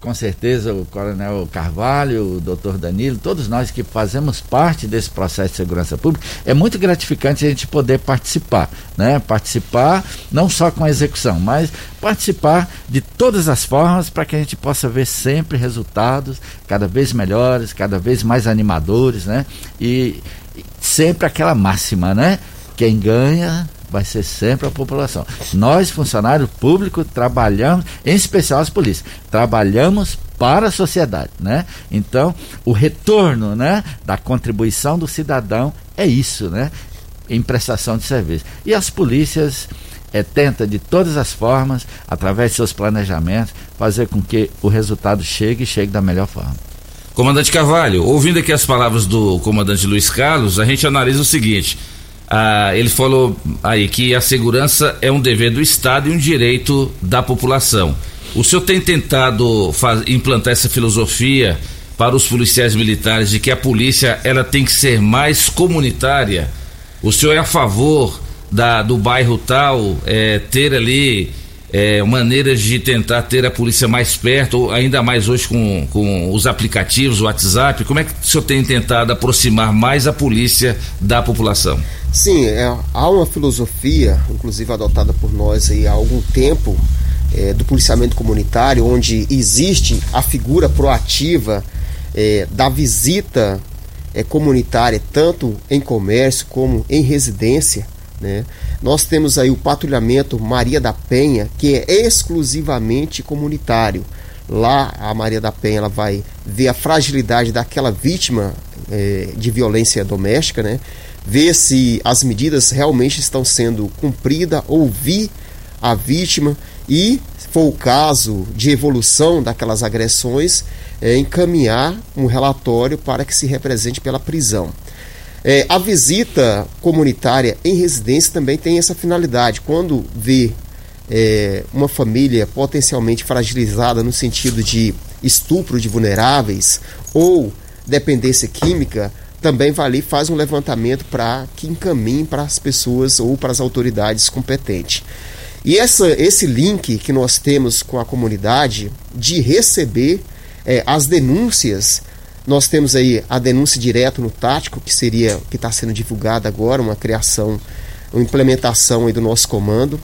com certeza o Coronel Carvalho, o Doutor Danilo, todos nós que fazemos parte desse processo de segurança pública, é muito gratificante a gente poder participar, né? Participar não só com a execução, mas participar de todas as formas para que a gente possa ver sempre resultados cada vez melhores, cada vez mais animadores, né? E, e sempre aquela máxima, né? Quem ganha vai ser sempre a população. Nós, funcionários públicos, trabalhamos, em especial as polícias, trabalhamos para a sociedade, né? Então, o retorno, né, da contribuição do cidadão é isso, né? Em prestação de serviço. E as polícias é, tenta de todas as formas, através de seus planejamentos, fazer com que o resultado chegue e chegue da melhor forma. Comandante Carvalho, ouvindo aqui as palavras do comandante Luiz Carlos, a gente analisa o seguinte: ah, ele falou aí que a segurança é um dever do Estado e um direito da população. O senhor tem tentado faz, implantar essa filosofia para os policiais militares de que a polícia ela tem que ser mais comunitária? O senhor é a favor da, do bairro tal é, ter ali é, maneiras de tentar ter a polícia mais perto, ainda mais hoje com, com os aplicativos, o WhatsApp? Como é que o senhor tem tentado aproximar mais a polícia da população? Sim, é, há uma filosofia, inclusive adotada por nós aí há algum tempo, é, do policiamento comunitário, onde existe a figura proativa é, da visita é, comunitária, tanto em comércio como em residência. Né? Nós temos aí o patrulhamento Maria da Penha, que é exclusivamente comunitário. Lá a Maria da Penha ela vai ver a fragilidade daquela vítima é, de violência doméstica, né? ver se as medidas realmente estão sendo cumpridas, ouvir a vítima e, se for o caso de evolução daquelas agressões, é, encaminhar um relatório para que se represente pela prisão. É, a visita comunitária em residência também tem essa finalidade. Quando vê é, uma família potencialmente fragilizada no sentido de estupro de vulneráveis ou dependência química, também vai ali faz um levantamento para que encaminhe para as pessoas ou para as autoridades competentes. E essa, esse link que nós temos com a comunidade de receber é, as denúncias, nós temos aí a denúncia direto no tático, que seria que está sendo divulgada agora, uma criação, uma implementação do nosso comando.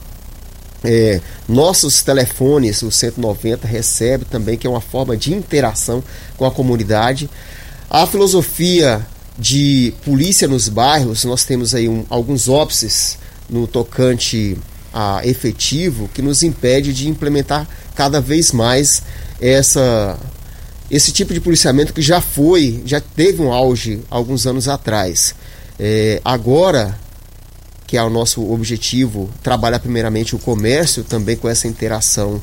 É, nossos telefones, o 190, recebe também, que é uma forma de interação com a comunidade. A filosofia de polícia nos bairros, nós temos aí um, alguns óbices no tocante a efetivo que nos impede de implementar cada vez mais essa esse tipo de policiamento que já foi, já teve um auge alguns anos atrás. É, agora que é o nosso objetivo, trabalhar primeiramente o comércio também com essa interação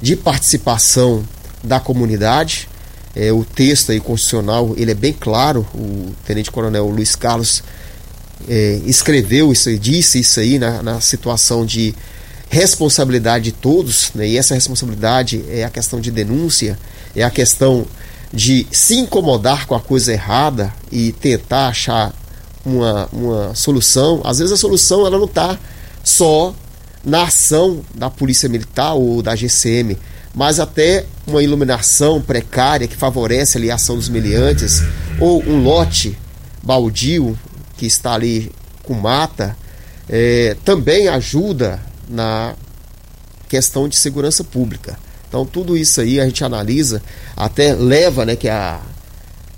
de participação da comunidade, é, o texto aí constitucional ele é bem claro. O Tenente Coronel Luiz Carlos é, escreveu isso e disse isso aí na, na situação de responsabilidade de todos, né? e essa responsabilidade é a questão de denúncia, é a questão de se incomodar com a coisa errada e tentar achar uma, uma solução. Às vezes a solução ela não está só na ação da Polícia Militar ou da GCM, mas até uma iluminação precária que favorece ali a ação dos meliantes, ou um lote baldio que está ali com mata, é, também ajuda na questão de segurança pública. Então tudo isso aí a gente analisa, até leva né, que, a,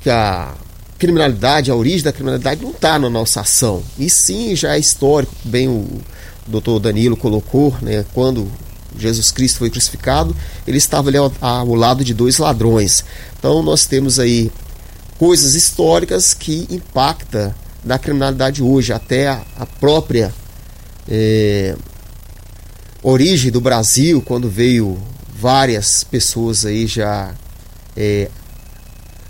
que a criminalidade, a origem da criminalidade não está na nossa ação. E sim já é histórico, bem o doutor Danilo colocou, né, quando Jesus Cristo foi crucificado, ele estava ali ao, ao lado de dois ladrões. Então nós temos aí coisas históricas que impactam na criminalidade hoje, até a, a própria é, origem do Brasil, quando veio várias pessoas aí já é,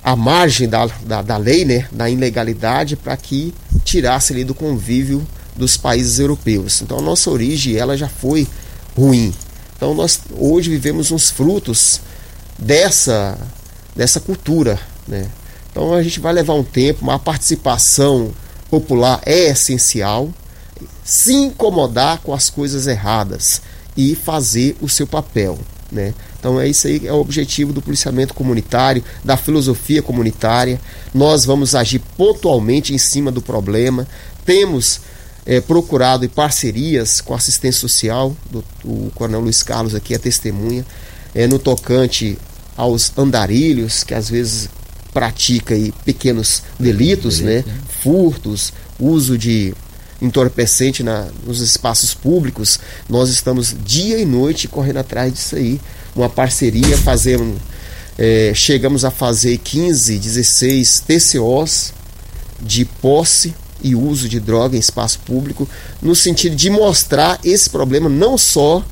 à margem da, da, da, lei, né, da ilegalidade, para que tirasse ali do convívio dos países europeus. Então a nossa origem ela já foi ruim. Então nós hoje vivemos uns frutos dessa dessa cultura, né? Então a gente vai levar um tempo, uma participação popular é essencial. Se incomodar com as coisas erradas, e fazer o seu papel. Né? Então é isso aí é o objetivo do policiamento comunitário, da filosofia comunitária. Nós vamos agir pontualmente em cima do problema. Temos é, procurado parcerias com a assistência social, do, o Coronel Luiz Carlos aqui é testemunha, é, no tocante aos andarilhos, que às vezes pratica aí pequenos delitos, né? furtos, uso de entorpecente na, nos espaços públicos, nós estamos dia e noite correndo atrás disso aí. Uma parceria, fazemos, é, chegamos a fazer 15, 16 TCOs de posse e uso de droga em espaço público, no sentido de mostrar esse problema não só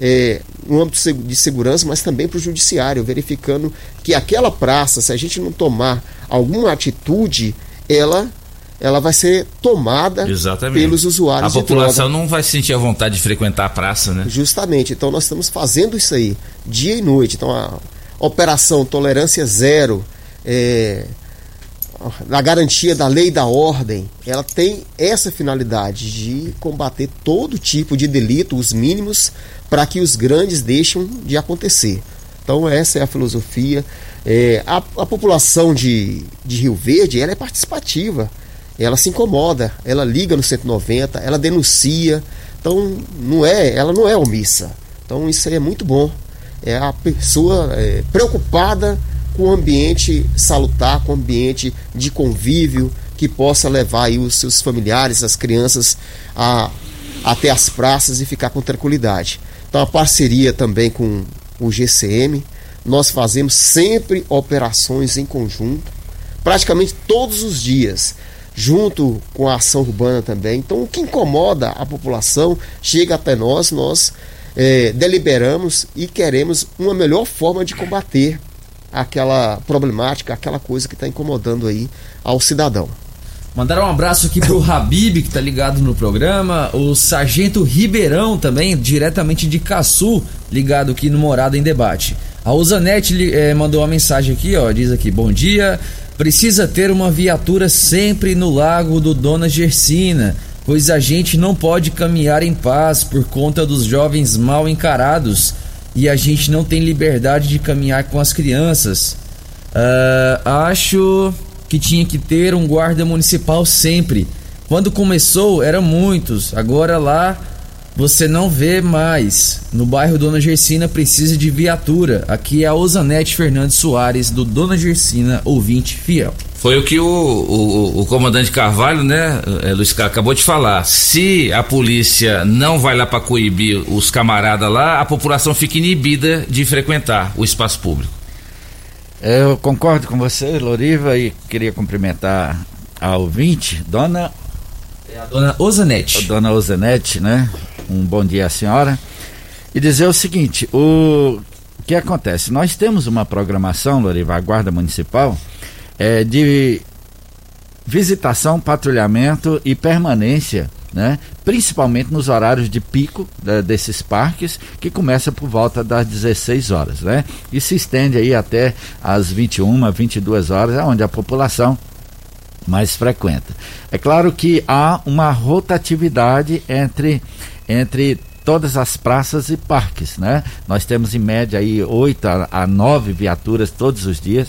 é, no âmbito de segurança, mas também para o judiciário, verificando que aquela praça, se a gente não tomar alguma atitude, ela ela vai ser tomada Exatamente. pelos usuários. A população não vai sentir a vontade de frequentar a praça, né? Justamente. Então nós estamos fazendo isso aí dia e noite. Então a operação Tolerância Zero, é, na garantia da lei e da ordem, ela tem essa finalidade de combater todo tipo de delito, os mínimos, para que os grandes deixem de acontecer. Então essa é a filosofia. É, a, a população de, de Rio Verde ela é participativa ela se incomoda, ela liga no 190, ela denuncia. Então, não é, ela não é omissa. Então, isso aí é muito bom. É a pessoa é, preocupada com o ambiente salutar, com o ambiente de convívio que possa levar aí os seus familiares, as crianças a até as praças e ficar com tranquilidade. Então, a parceria também com o GCM, nós fazemos sempre operações em conjunto, praticamente todos os dias junto com a ação urbana também. Então, o que incomoda a população chega até nós, nós é, deliberamos e queremos uma melhor forma de combater aquela problemática, aquela coisa que está incomodando aí ao cidadão. Mandar um abraço aqui pro Habib, que tá ligado no programa, o Sargento Ribeirão também, diretamente de Caçu, ligado aqui no Morada em Debate. A Usanete eh, mandou uma mensagem aqui, ó, diz aqui, bom dia, Precisa ter uma viatura sempre no lago do Dona Gersina, pois a gente não pode caminhar em paz por conta dos jovens mal encarados e a gente não tem liberdade de caminhar com as crianças. Uh, acho que tinha que ter um guarda municipal sempre. Quando começou, eram muitos, agora lá você não vê mais. No bairro Dona Gersina precisa de viatura. Aqui é a Osanete Fernandes Soares, do Dona Gersina, ouvinte fiel. Foi o que o, o, o comandante Carvalho, né, é, Luiz Carlos, acabou de falar. Se a polícia não vai lá para coibir os camaradas lá, a população fica inibida de frequentar o espaço público. Eu concordo com você, Loriva, e queria cumprimentar a ouvinte, dona. É a dona Osanete. Dona Osanete, né? Um bom dia à senhora e dizer o seguinte: o que acontece? Nós temos uma programação, Loriva, a Guarda Municipal, é, de visitação, patrulhamento e permanência, né? principalmente nos horários de pico né, desses parques, que começa por volta das 16 horas, né? e se estende aí até as 21, 22 horas, onde a população mais frequenta. É claro que há uma rotatividade entre entre todas as praças e parques, né? Nós temos em média aí oito a nove viaturas todos os dias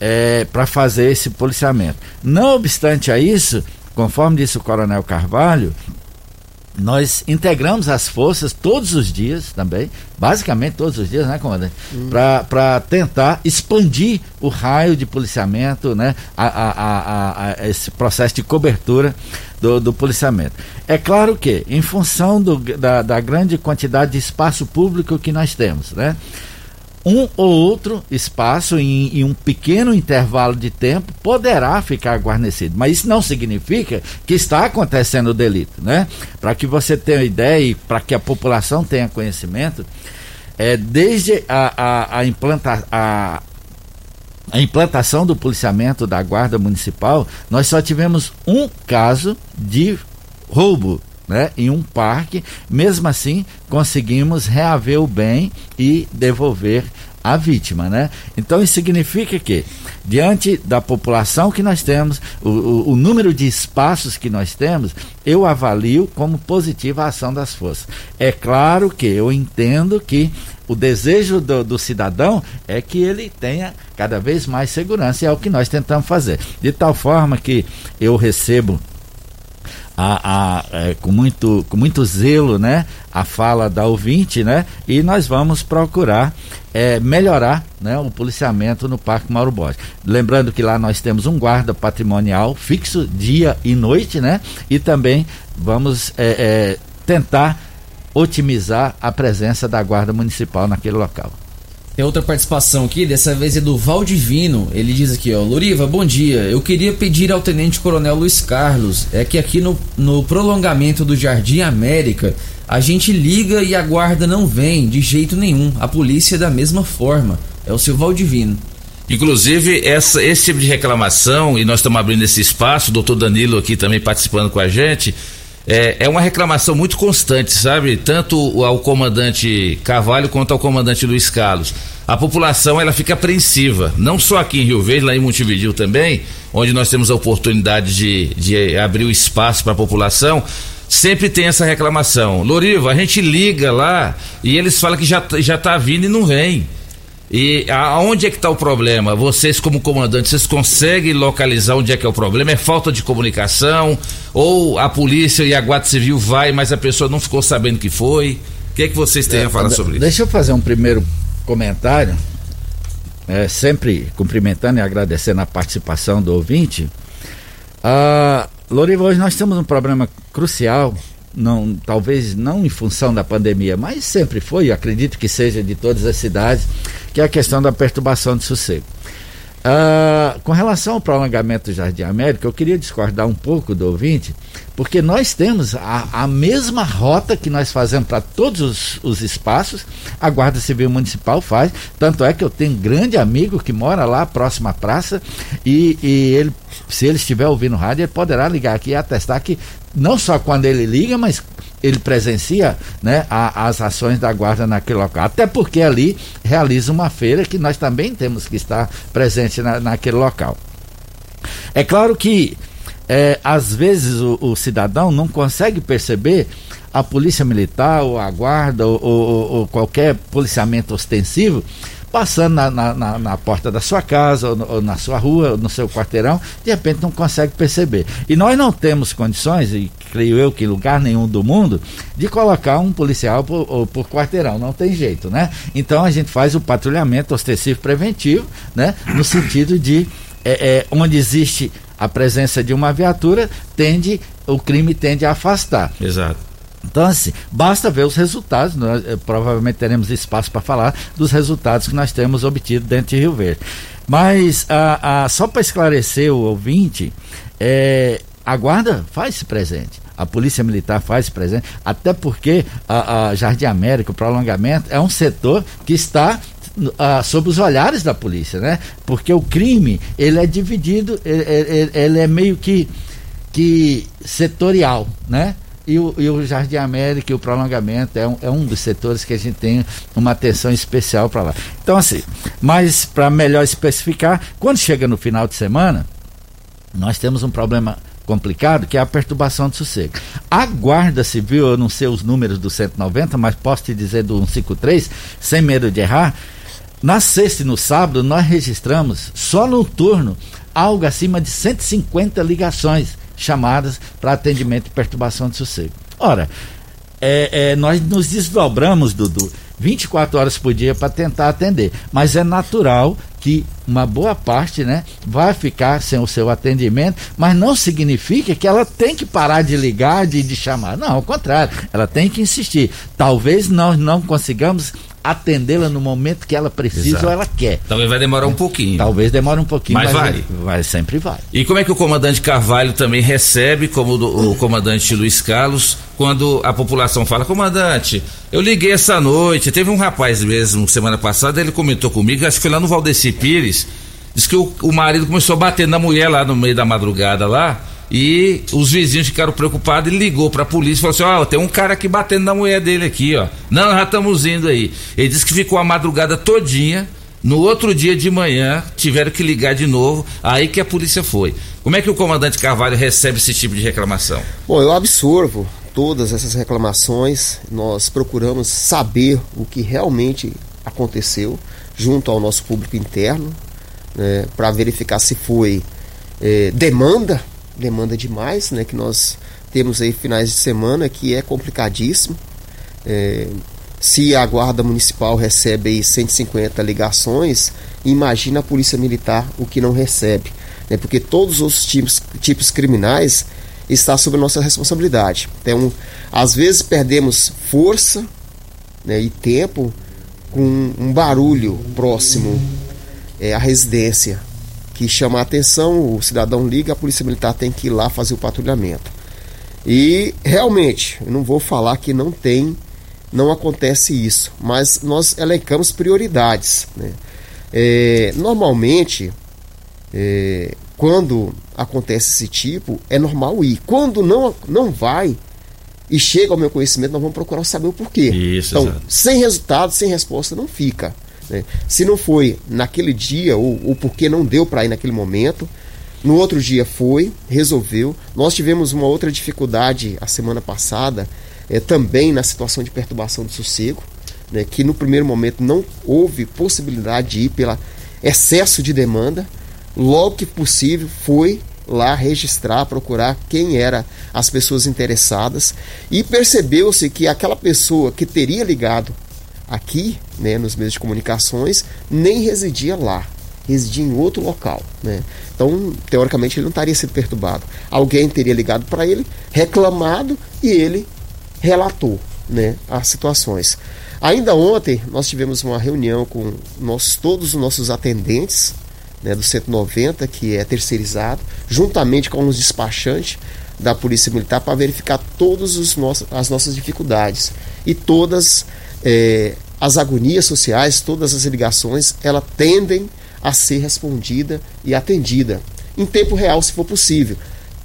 é, para fazer esse policiamento. Não obstante a isso, conforme disse o Coronel Carvalho, nós integramos as forças todos os dias também, basicamente todos os dias, né, comandante? Hum. Para tentar expandir o raio de policiamento, né? A, a, a, a esse processo de cobertura do, do, policiamento. É claro que, em função do, da, da grande quantidade de espaço público que nós temos, né? um ou outro espaço em, em, um pequeno intervalo de tempo poderá ficar guarnecido, mas isso não significa que está acontecendo o delito, né? Para que você tenha ideia e para que a população tenha conhecimento, é, desde a, a, a, implanta, a, a implantação do policiamento da Guarda Municipal, nós só tivemos um caso de roubo né, em um parque, mesmo assim conseguimos reaver o bem e devolver a, vítima, né? Então isso significa que, diante da população que nós temos, o, o, o número de espaços que nós temos, eu avalio como positiva a ação das forças. É claro que eu entendo que o desejo do, do, cidadão é que ele tenha cada vez mais segurança, e é o que nós tentamos fazer. De tal forma que eu recebo a, a, é, com, muito, com muito zelo né, a fala da ouvinte, né? E nós vamos procurar é, melhorar né, o policiamento no Parque Mauro Borges. Lembrando que lá nós temos um guarda patrimonial fixo dia e noite, né? E também vamos é, é, tentar otimizar a presença da guarda municipal naquele local. Tem outra participação aqui, dessa vez é do Valdivino. Ele diz aqui, ó, Loriva, bom dia. Eu queria pedir ao Tenente Coronel Luiz Carlos, é que aqui no, no prolongamento do Jardim América, a gente liga e a guarda não vem de jeito nenhum. A polícia é da mesma forma. É o seu Valdivino. Inclusive, essa, esse tipo de reclamação, e nós estamos abrindo esse espaço, o doutor Danilo aqui também participando com a gente, é, é uma reclamação muito constante, sabe? Tanto ao comandante Carvalho quanto ao comandante Luiz Carlos. A população ela fica apreensiva, não só aqui em Rio Verde, lá em Montevideo também, onde nós temos a oportunidade de, de abrir o espaço para a população sempre tem essa reclamação. Loriva, a gente liga lá e eles falam que já, já tá vindo e não vem. E aonde é que está o problema? Vocês, como comandantes, vocês conseguem localizar onde é que é o problema? É falta de comunicação? Ou a polícia e a Guarda Civil vai, mas a pessoa não ficou sabendo que foi? O que é que vocês têm é, a falar sobre isso? Deixa eu fazer um primeiro comentário, é, sempre cumprimentando e agradecendo a participação do ouvinte. Ah, Loriva, hoje nós temos um problema crucial não, talvez não em função da pandemia, mas sempre foi, acredito que seja de todas as cidades, que é a questão da perturbação de sossego. Uh, com relação ao prolongamento do Jardim América, eu queria discordar um pouco do ouvinte, porque nós temos a, a mesma rota que nós fazemos para todos os, os, espaços, a Guarda Civil Municipal faz. Tanto é que eu tenho um grande amigo que mora lá próximo à praça, e, e ele, se ele estiver ouvindo rádio, ele poderá ligar aqui e atestar que não só quando ele liga, mas ele presencia né, a, as ações da guarda naquele local. Até porque ali realiza uma feira que nós também temos que estar presente na, naquele local. É claro que é, às vezes o, o, cidadão não consegue perceber a polícia militar ou a guarda ou, ou, ou qualquer policiamento ostensivo passando na, na, na, porta da sua casa, ou, ou, na sua rua, ou no seu quarteirão, de repente não consegue perceber. E nós não temos condições, e creio eu que em lugar nenhum do mundo, de colocar um policial por, por quarteirão, não tem jeito, né? Então a gente faz o patrulhamento ostensivo preventivo, né? No sentido de é, é, onde existe a presença de uma viatura, tende, o crime tende a afastar. Exato. Então, assim, basta ver os resultados, nós eh, provavelmente teremos espaço para falar dos resultados que nós temos obtido dentro de Rio Verde. Mas, a, a, só para esclarecer o ouvinte, é, a guarda faz-se presente. A Polícia Militar faz presente, até porque a, a Jardim América, o prolongamento, é um setor que está ah, sob os olhares da polícia, né? Porque o crime, ele é dividido, ele, ele, ele é meio que, que setorial, né? E o, e o Jardim América e o prolongamento é um, é um dos setores que a gente tem uma atenção especial para lá. Então, assim, mas para melhor especificar, quando chega no final de semana, nós temos um problema complicado, que é a perturbação de sossego. A Guarda Civil, eu não sei os números do 190, mas posso te dizer do 153, sem medo de errar, na sexta e no sábado nós registramos, só no turno, algo acima de 150 ligações chamadas para atendimento e perturbação de sossego. Ora, é, é, nós nos desdobramos, Dudu, 24 horas por dia para tentar atender. Mas é natural que uma boa parte né, vai ficar sem o seu atendimento, mas não significa que ela tem que parar de ligar, de, de chamar. Não, ao contrário, ela tem que insistir. Talvez nós não consigamos atendê-la no momento que ela precisa Exato. ou ela quer. Talvez vai demorar um pouquinho. Talvez demore um pouquinho, mas, mas vai. vai. Sempre vai. E como é que o comandante Carvalho também recebe, como o, o comandante Luiz Carlos, quando a população fala, comandante, eu liguei essa noite, teve um rapaz mesmo, semana passada, ele comentou comigo, acho que foi lá no Valdeci Pires, disse que o, o marido começou a bater na mulher lá no meio da madrugada lá, E os vizinhos ficaram preocupados e ligou para a polícia e falou assim: Ó, oh, tem um cara aqui batendo na mulher dele aqui, ó. Não, já estamos indo aí. Ele disse que ficou a madrugada todinha. No outro dia de manhã, tiveram que ligar de novo, aí que a polícia foi. Como é que o comandante Carvalho recebe esse tipo de reclamação? Bom, eu absorvo todas essas reclamações, nós procuramos saber o que realmente aconteceu junto ao nosso público interno, né, para verificar se foi é, demanda demanda demais, né? Que nós temos aí finais de semana que é complicadíssimo. É, se a guarda municipal recebe aí 150 ligações, imagina a polícia militar o que não recebe, né? Porque todos os tipos, tipos criminais está sob nossa responsabilidade. Então, às vezes perdemos força né, e tempo com um barulho próximo é, à residência que chama a atenção, o cidadão liga, a polícia militar tem que ir lá fazer o patrulhamento. E realmente, eu não vou falar que não tem, não acontece isso, mas nós elencamos prioridades. Né? É, normalmente, é, quando acontece esse tipo, é normal ir. Quando não, não vai e chega ao meu conhecimento, nós vamos procurar saber o porquê. Isso, então, exato. sem resultado, sem resposta, não fica. Né? Se não foi naquele dia, ou, ou porque não deu para ir naquele momento, no outro dia foi, resolveu. Nós tivemos uma outra dificuldade a semana passada, é, também na situação de perturbação do sossego, né, que no primeiro momento não houve possibilidade de ir pelo excesso de demanda. Logo que possível, foi lá registrar, procurar quem eram as pessoas interessadas e percebeu-se que aquela pessoa que teria ligado aqui, né, nos meios de comunicações, nem residia lá, residia em outro local, né? Então, teoricamente, ele não estaria sendo perturbado. Alguém teria ligado para ele, reclamado e ele relatou, né, as situações. Ainda ontem nós tivemos uma reunião com nós, todos os nossos atendentes né, do 190, que é terceirizado, juntamente com os despachantes da Polícia Militar para verificar todas as nossas dificuldades e todas é, as agonias sociais, todas as ligações, ela tendem a ser respondida e atendida em tempo real, se for possível.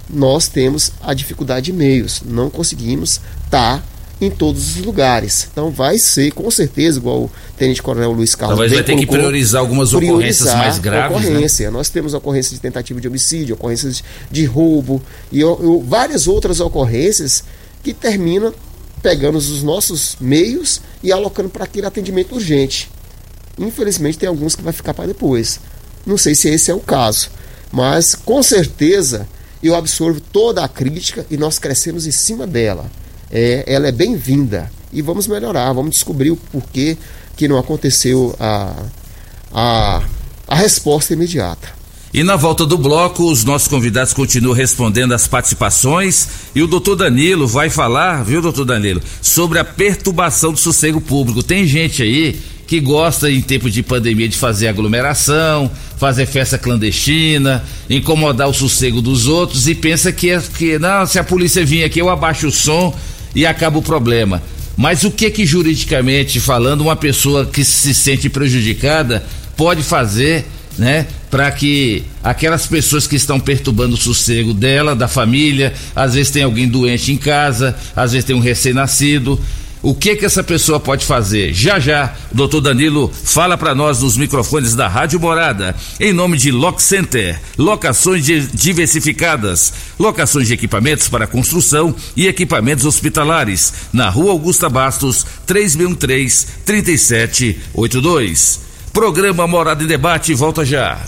Nós temos a dificuldade de meios, não conseguimos estar tá em todos os lugares. Então vai ser, com certeza, igual o Tenente Coronel Luiz Carlos. Talvez vai ter que priorizar algumas ocorrências mais graves. Né? Ocorrência. Né? Nós temos ocorrências de tentativa de homicídio, ocorrências de roubo e, e várias outras ocorrências que terminam pegando os nossos meios e alocando para aquele atendimento urgente. Infelizmente tem alguns que vai ficar para depois. Não sei se esse é o caso, mas com certeza eu absorvo toda a crítica e nós crescemos em cima dela. É, ela é bem-vinda e vamos melhorar, vamos descobrir o porquê que não aconteceu a, a, a resposta imediata. E na volta do bloco, os nossos convidados continuam respondendo as participações e o doutor Danilo vai falar, viu, doutor Danilo, sobre a perturbação do sossego público. Tem gente aí que gosta em tempo de pandemia de fazer aglomeração, fazer festa clandestina, incomodar o sossego dos outros e pensa que, é, que não, se a polícia vir aqui eu abaixo o som e acaba o problema. Mas o que que juridicamente falando uma pessoa que se sente prejudicada pode fazer né? Para que aquelas pessoas que estão perturbando o sossego dela, da família, às vezes tem alguém doente em casa, às vezes tem um recém-nascido. O que que essa pessoa pode fazer? Já já, o doutor Danilo fala para nós nos microfones da Rádio Morada, em nome de Lock Center, locações diversificadas, locações de equipamentos para construção e equipamentos hospitalares, na Rua Augusta Bastos, 3013 3782. Programa Morada em Debate volta já.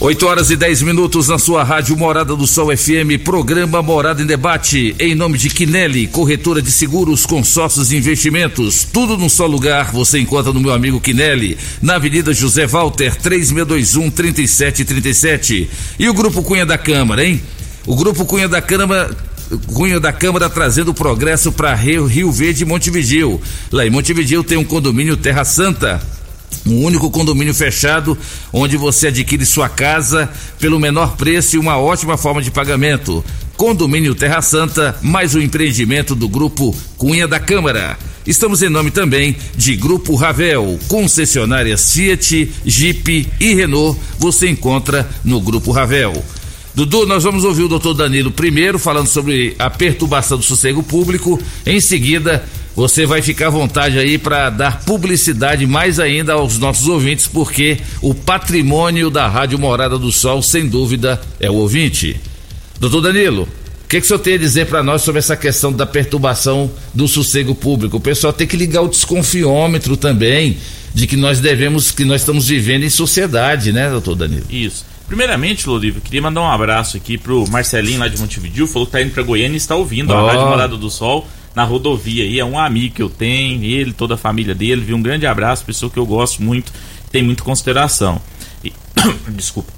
8 horas e 10 minutos na sua rádio Morada do Sol FM, programa Morada em Debate, em nome de Quinelli, corretora de seguros, consórcios e investimentos. Tudo num só lugar você encontra no meu amigo Quinelli, na Avenida José Walter, 3621 3737. E o Grupo Cunha da Câmara, hein? O Grupo Cunha da Câmara Cunha da Câmara trazendo progresso para Rio, Rio Verde e Montevidil. Lá em Montevidil tem um condomínio Terra Santa. Um único condomínio fechado, onde você adquire sua casa pelo menor preço e uma ótima forma de pagamento. Condomínio Terra Santa, mais um empreendimento do Grupo Cunha da Câmara. Estamos em nome também de Grupo Ravel, concessionárias Fiat, Jeep e Renault. Você encontra no Grupo Ravel. Dudu, nós vamos ouvir o doutor Danilo primeiro falando sobre a perturbação do sossego público. Em seguida, você vai ficar à vontade aí para dar publicidade mais ainda aos nossos ouvintes, porque o patrimônio da Rádio Morada do Sol, sem dúvida, é o ouvinte. Doutor Danilo, o que, que o senhor tem a dizer para nós sobre essa questão da perturbação do sossego público? O pessoal tem que ligar o desconfiômetro também de que nós devemos, que nós estamos vivendo em sociedade, né, doutor Danilo? Isso. Primeiramente, Lolívio, queria mandar um abraço aqui pro Marcelinho lá de Montevideo, falou que tá indo pra Goiânia e está ouvindo Oh. a Rádio Morada do Sol na rodovia aí. É um amigo que eu tenho, ele, toda a família dele, viu? Um grande abraço, pessoa que eu gosto muito, tem muita consideração. E- Desculpa.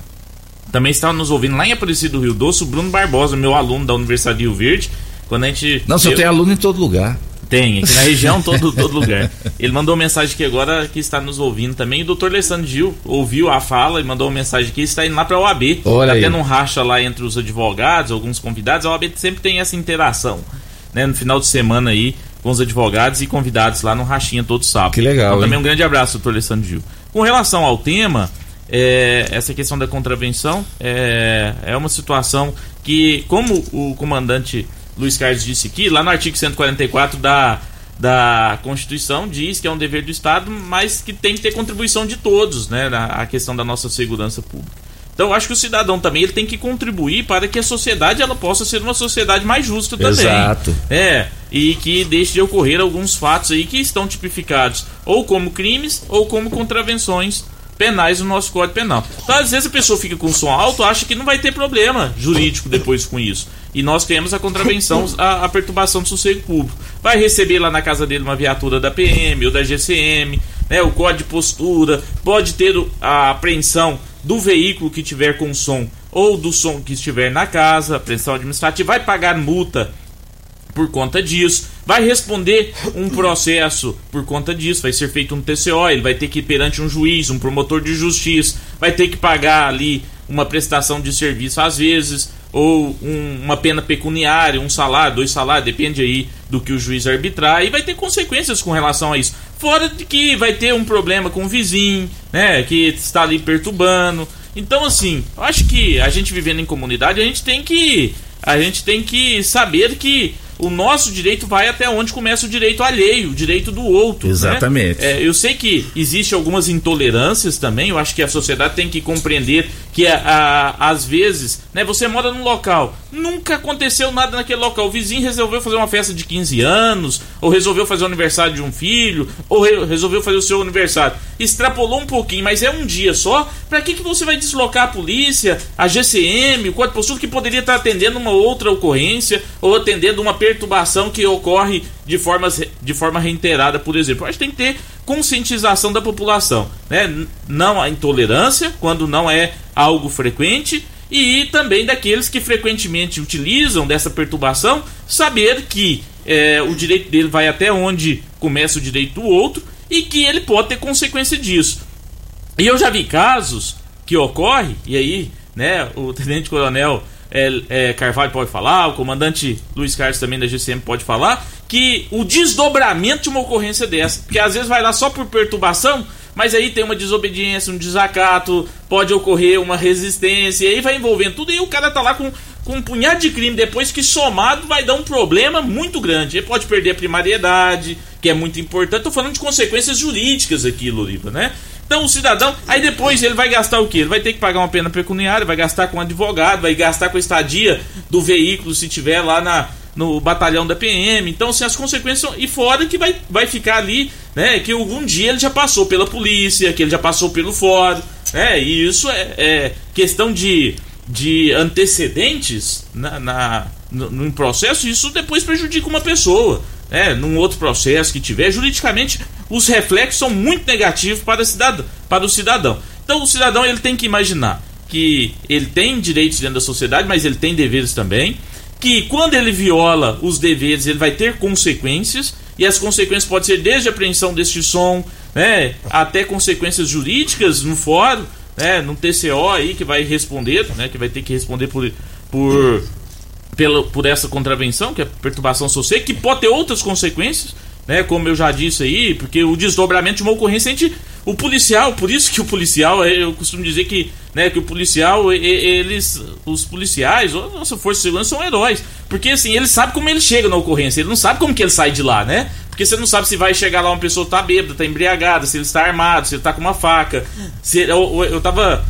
Também está nos ouvindo lá em Aparecido do Rio Doce, o Bruno Barbosa, meu aluno da Universidade de Rio Verde. Quando a gente. Não, senhor eu- tem aluno em todo lugar. tem, aqui na região, todo, todo lugar. Ele mandou mensagem aqui agora que está nos ouvindo também. O doutor Alessandro Gil ouviu a fala e mandou uma mensagem aqui. Está indo lá para a OAB. Olha tá tendo um racha lá entre os advogados, alguns convidados. A OAB sempre tem essa interação, né? No final de semana aí, com os advogados e convidados lá no Rachinha todo sábado. Que legal, Então, também um grande abraço, doutor Alessandro Gil. Com relação ao tema, é, essa questão da contravenção é, é uma situação que, como o comandante Luiz Carlos disse aqui, lá no artigo 144 da, da Constituição diz que é um dever do Estado, mas que tem que ter contribuição de todos, né, na a questão da nossa segurança pública. Então, acho que o cidadão também ele tem que contribuir para que a sociedade ela possa ser uma sociedade mais justa também. Exato. É, e que deixe de ocorrer alguns fatos aí que estão tipificados ou como crimes ou como contravenções penais no nosso Código Penal. Então, às vezes a pessoa fica com som alto, acha que não vai ter problema jurídico depois com isso. E nós temos a contravenção, a, a perturbação do sossego público. Vai receber lá na casa dele uma viatura da PM ou da GCM, né, o código de postura, pode ter a apreensão do veículo que tiver com som ou do som que estiver na casa, apreensão administrativa, vai pagar multa por conta disso, vai responder um processo por conta disso, vai ser feito um TCO, ele vai ter que ir perante um juiz, um promotor de justiça, vai ter que pagar ali uma prestação de serviço às vezes, ou um- uma pena pecuniária, um salário, dois salários, depende aí do que o juiz arbitrar, e vai ter consequências com relação a isso. Fora de que vai ter um problema com o vizinho, né, que está ali perturbando. Então, assim, eu acho que a gente vivendo em comunidade, a gente tem que a gente tem que saber que o nosso direito vai até onde começa o direito alheio, o direito do outro. né? Exatamente. É, eu sei que existe algumas intolerâncias também. Eu acho que a sociedade tem que compreender que a- a- às vezes, né, você mora num local, nunca aconteceu nada naquele local. O vizinho resolveu fazer uma festa de 15 anos, ou resolveu fazer o aniversário de um filho, ou re- resolveu fazer o seu aniversário. Extrapolou um pouquinho, mas é um dia só. Pra que, que você vai deslocar a polícia, a GCM, o Código Postura que poderia estar atendendo uma outra ocorrência ou atendendo uma perturbação que ocorre de, formas, de forma reiterada, por exemplo? Acho que tem que ter conscientização da população, né? Não a intolerância, quando não é algo frequente, e também daqueles que frequentemente utilizam dessa perturbação, saber que é, o direito dele vai até onde começa o direito do outro e que ele pode ter consequência disso. E eu já vi casos que ocorre, e aí, né, o Tenente Coronel é, é, Carvalho pode falar, o comandante Luiz Carlos também da GCM pode falar, que o desdobramento de uma ocorrência dessa, porque às vezes vai lá só por perturbação, mas aí tem uma desobediência, um desacato, pode ocorrer uma resistência, e aí vai envolvendo tudo, e o cara tá lá com, com um punhado de crime, depois que somado vai dar um problema muito grande. Ele pode perder a primariedade, que é muito importante. Tô falando de consequências jurídicas aqui, Loriva, né? Então o cidadão, aí depois ele vai gastar o quê? Ele vai ter que pagar uma pena pecuniária, vai gastar com advogado, vai gastar com a estadia do veículo se tiver lá na, no batalhão da PM. Então, assim, as consequências. E fora que vai, vai ficar ali, né? Que algum dia ele já passou pela polícia, que ele já passou pelo fórum. né? E isso é, é questão de, de antecedentes na, na, no, num processo, isso depois prejudica uma pessoa. Né? Num outro processo que tiver, juridicamente, os reflexos são muito negativos para, cidadão, para o cidadão. Então, o cidadão ele tem que imaginar que ele tem direitos dentro da sociedade, mas ele tem deveres também que quando ele viola os deveres, ele vai ter consequências, e as consequências podem ser desde a apreensão deste som, né, até consequências jurídicas no fórum, né, no TCO aí que vai responder, né, que vai ter que responder por, por, pela, por essa contravenção, que é perturbação social, que pode ter outras consequências, né, como eu já disse aí, porque o desdobramento de uma ocorrência, a gente, o policial, por isso que o policial, é, eu costumo dizer que, né, que o policial, eles, os policiais, a nossa força de segurança são heróis, porque assim, ele sabe como ele chega na ocorrência, ele não sabe como que ele sai de lá, né? Porque você não sabe se vai chegar lá uma pessoa tá bêbada, tá embriagada, se ele está armado, se ele tá com uma faca. Se, eu, eu tava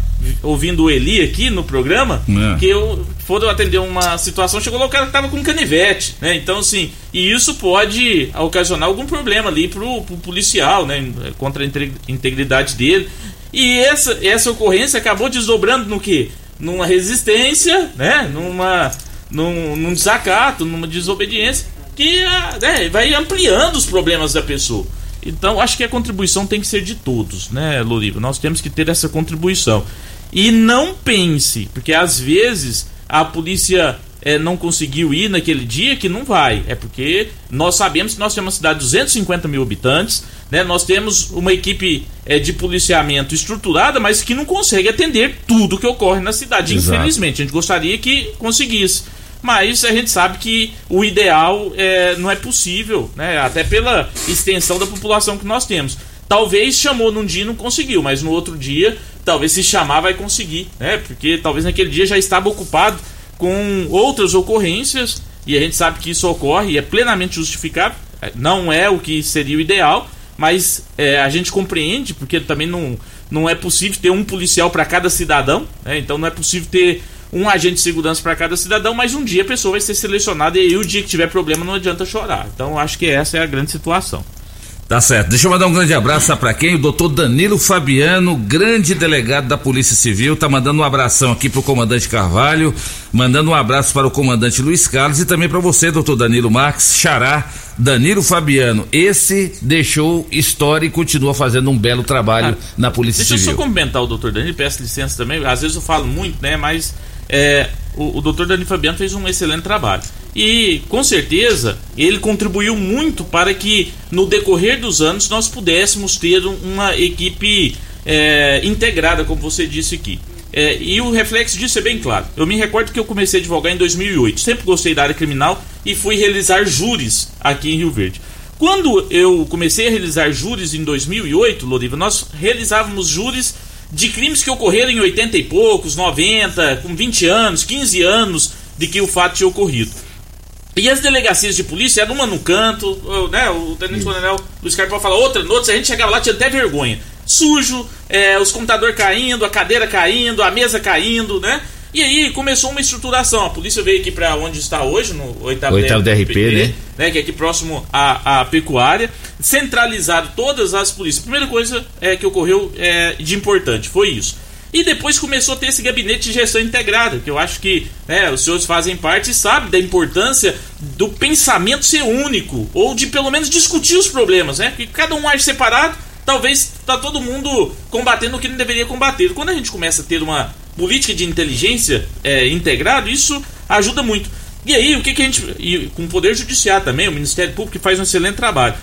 ouvindo o Eli aqui no programa, é. que eu foram atender uma situação, chegou lá o cara que tava com canivete, né? Então, assim, e isso pode ocasionar algum problema ali pro, pro policial, né? Contra a integridade dele. E essa, essa ocorrência acabou desdobrando no que? Numa resistência, né? Numa, num, num desacato, numa desobediência, que né, vai ampliando os problemas da pessoa. Então, acho que a contribuição tem que ser de todos, né, Loriva? Nós temos que ter essa contribuição. E não pense, porque às vezes a polícia é, não conseguiu ir naquele dia, que não vai. É porque nós sabemos que nós temos uma cidade de 250 mil habitantes, né? nós temos uma equipe é, de policiamento estruturada, mas que não consegue atender tudo que ocorre na cidade. Exato. Infelizmente, a gente gostaria que conseguisse. Mas a gente sabe que o ideal é, não é possível, né? até pela extensão da população que nós temos. Talvez chamou num dia e não conseguiu, mas no outro dia, talvez se chamar vai conseguir, né? Porque talvez naquele dia já estava ocupado com outras ocorrências e a gente sabe que isso ocorre e é plenamente justificável. É, não é o que seria o ideal, mas é, a gente compreende porque também não, não é possível ter um policial para cada cidadão, né? então não é possível ter um agente de segurança para cada cidadão, mas um dia a pessoa vai ser selecionada e aí o dia que tiver problema não adianta chorar. Então acho que essa é a grande situação. Tá certo. Deixa eu mandar um grande abraço para quem? O doutor Danilo Fabiano, grande delegado da Polícia Civil, tá mandando um abração aqui pro comandante Carvalho, mandando um abraço para o comandante Luiz Carlos e também para você, doutor Danilo Marques, Xará, Danilo Fabiano. Esse deixou história e continua fazendo um belo trabalho ah, na Polícia deixa Civil. Deixa eu só comentar o doutor Danilo, peço licença também, às vezes eu falo muito, né, mas é, o, o doutor Danilo Fabiano fez um excelente trabalho. E com certeza ele contribuiu muito para que no decorrer dos anos nós pudéssemos ter uma equipe é, integrada, como você disse aqui. É, e o reflexo disso é bem claro. Eu me recordo que eu comecei a advogar em 2008. Sempre gostei da área criminal e fui realizar júris aqui em Rio Verde. Quando eu comecei a realizar júris em 2008, Loriva, nós realizávamos júris de crimes que ocorreram em 80 e poucos, 90, com 20 anos, 15 anos de que o fato tinha ocorrido. E as delegacias de polícia eram uma no canto, né? O tenente coronel Luiz Carlos pode falar outra, outra, se a gente chegava lá tinha até vergonha. Sujo, é, os computadores caindo, a cadeira caindo, a mesa caindo, né? E aí começou uma estruturação. A polícia veio aqui para onde está hoje, no oitavo, oitavo DRP, DRP né? né? Que é aqui próximo à, à pecuária. Centralizaram todas as polícias. primeira coisa é, que ocorreu é, de importante foi isso. E depois começou a ter esse gabinete de gestão integrada, que eu acho que né, os senhores fazem parte e sabem da importância do pensamento ser único, ou de pelo menos discutir os problemas, né? Que cada um age separado, talvez tá todo mundo combatendo o que não deveria combater. Quando a gente começa a ter uma política de inteligência é, integrado, isso ajuda muito. E aí, o que, que a gente. E com o Poder Judiciário também, o Ministério Público que faz um excelente trabalho.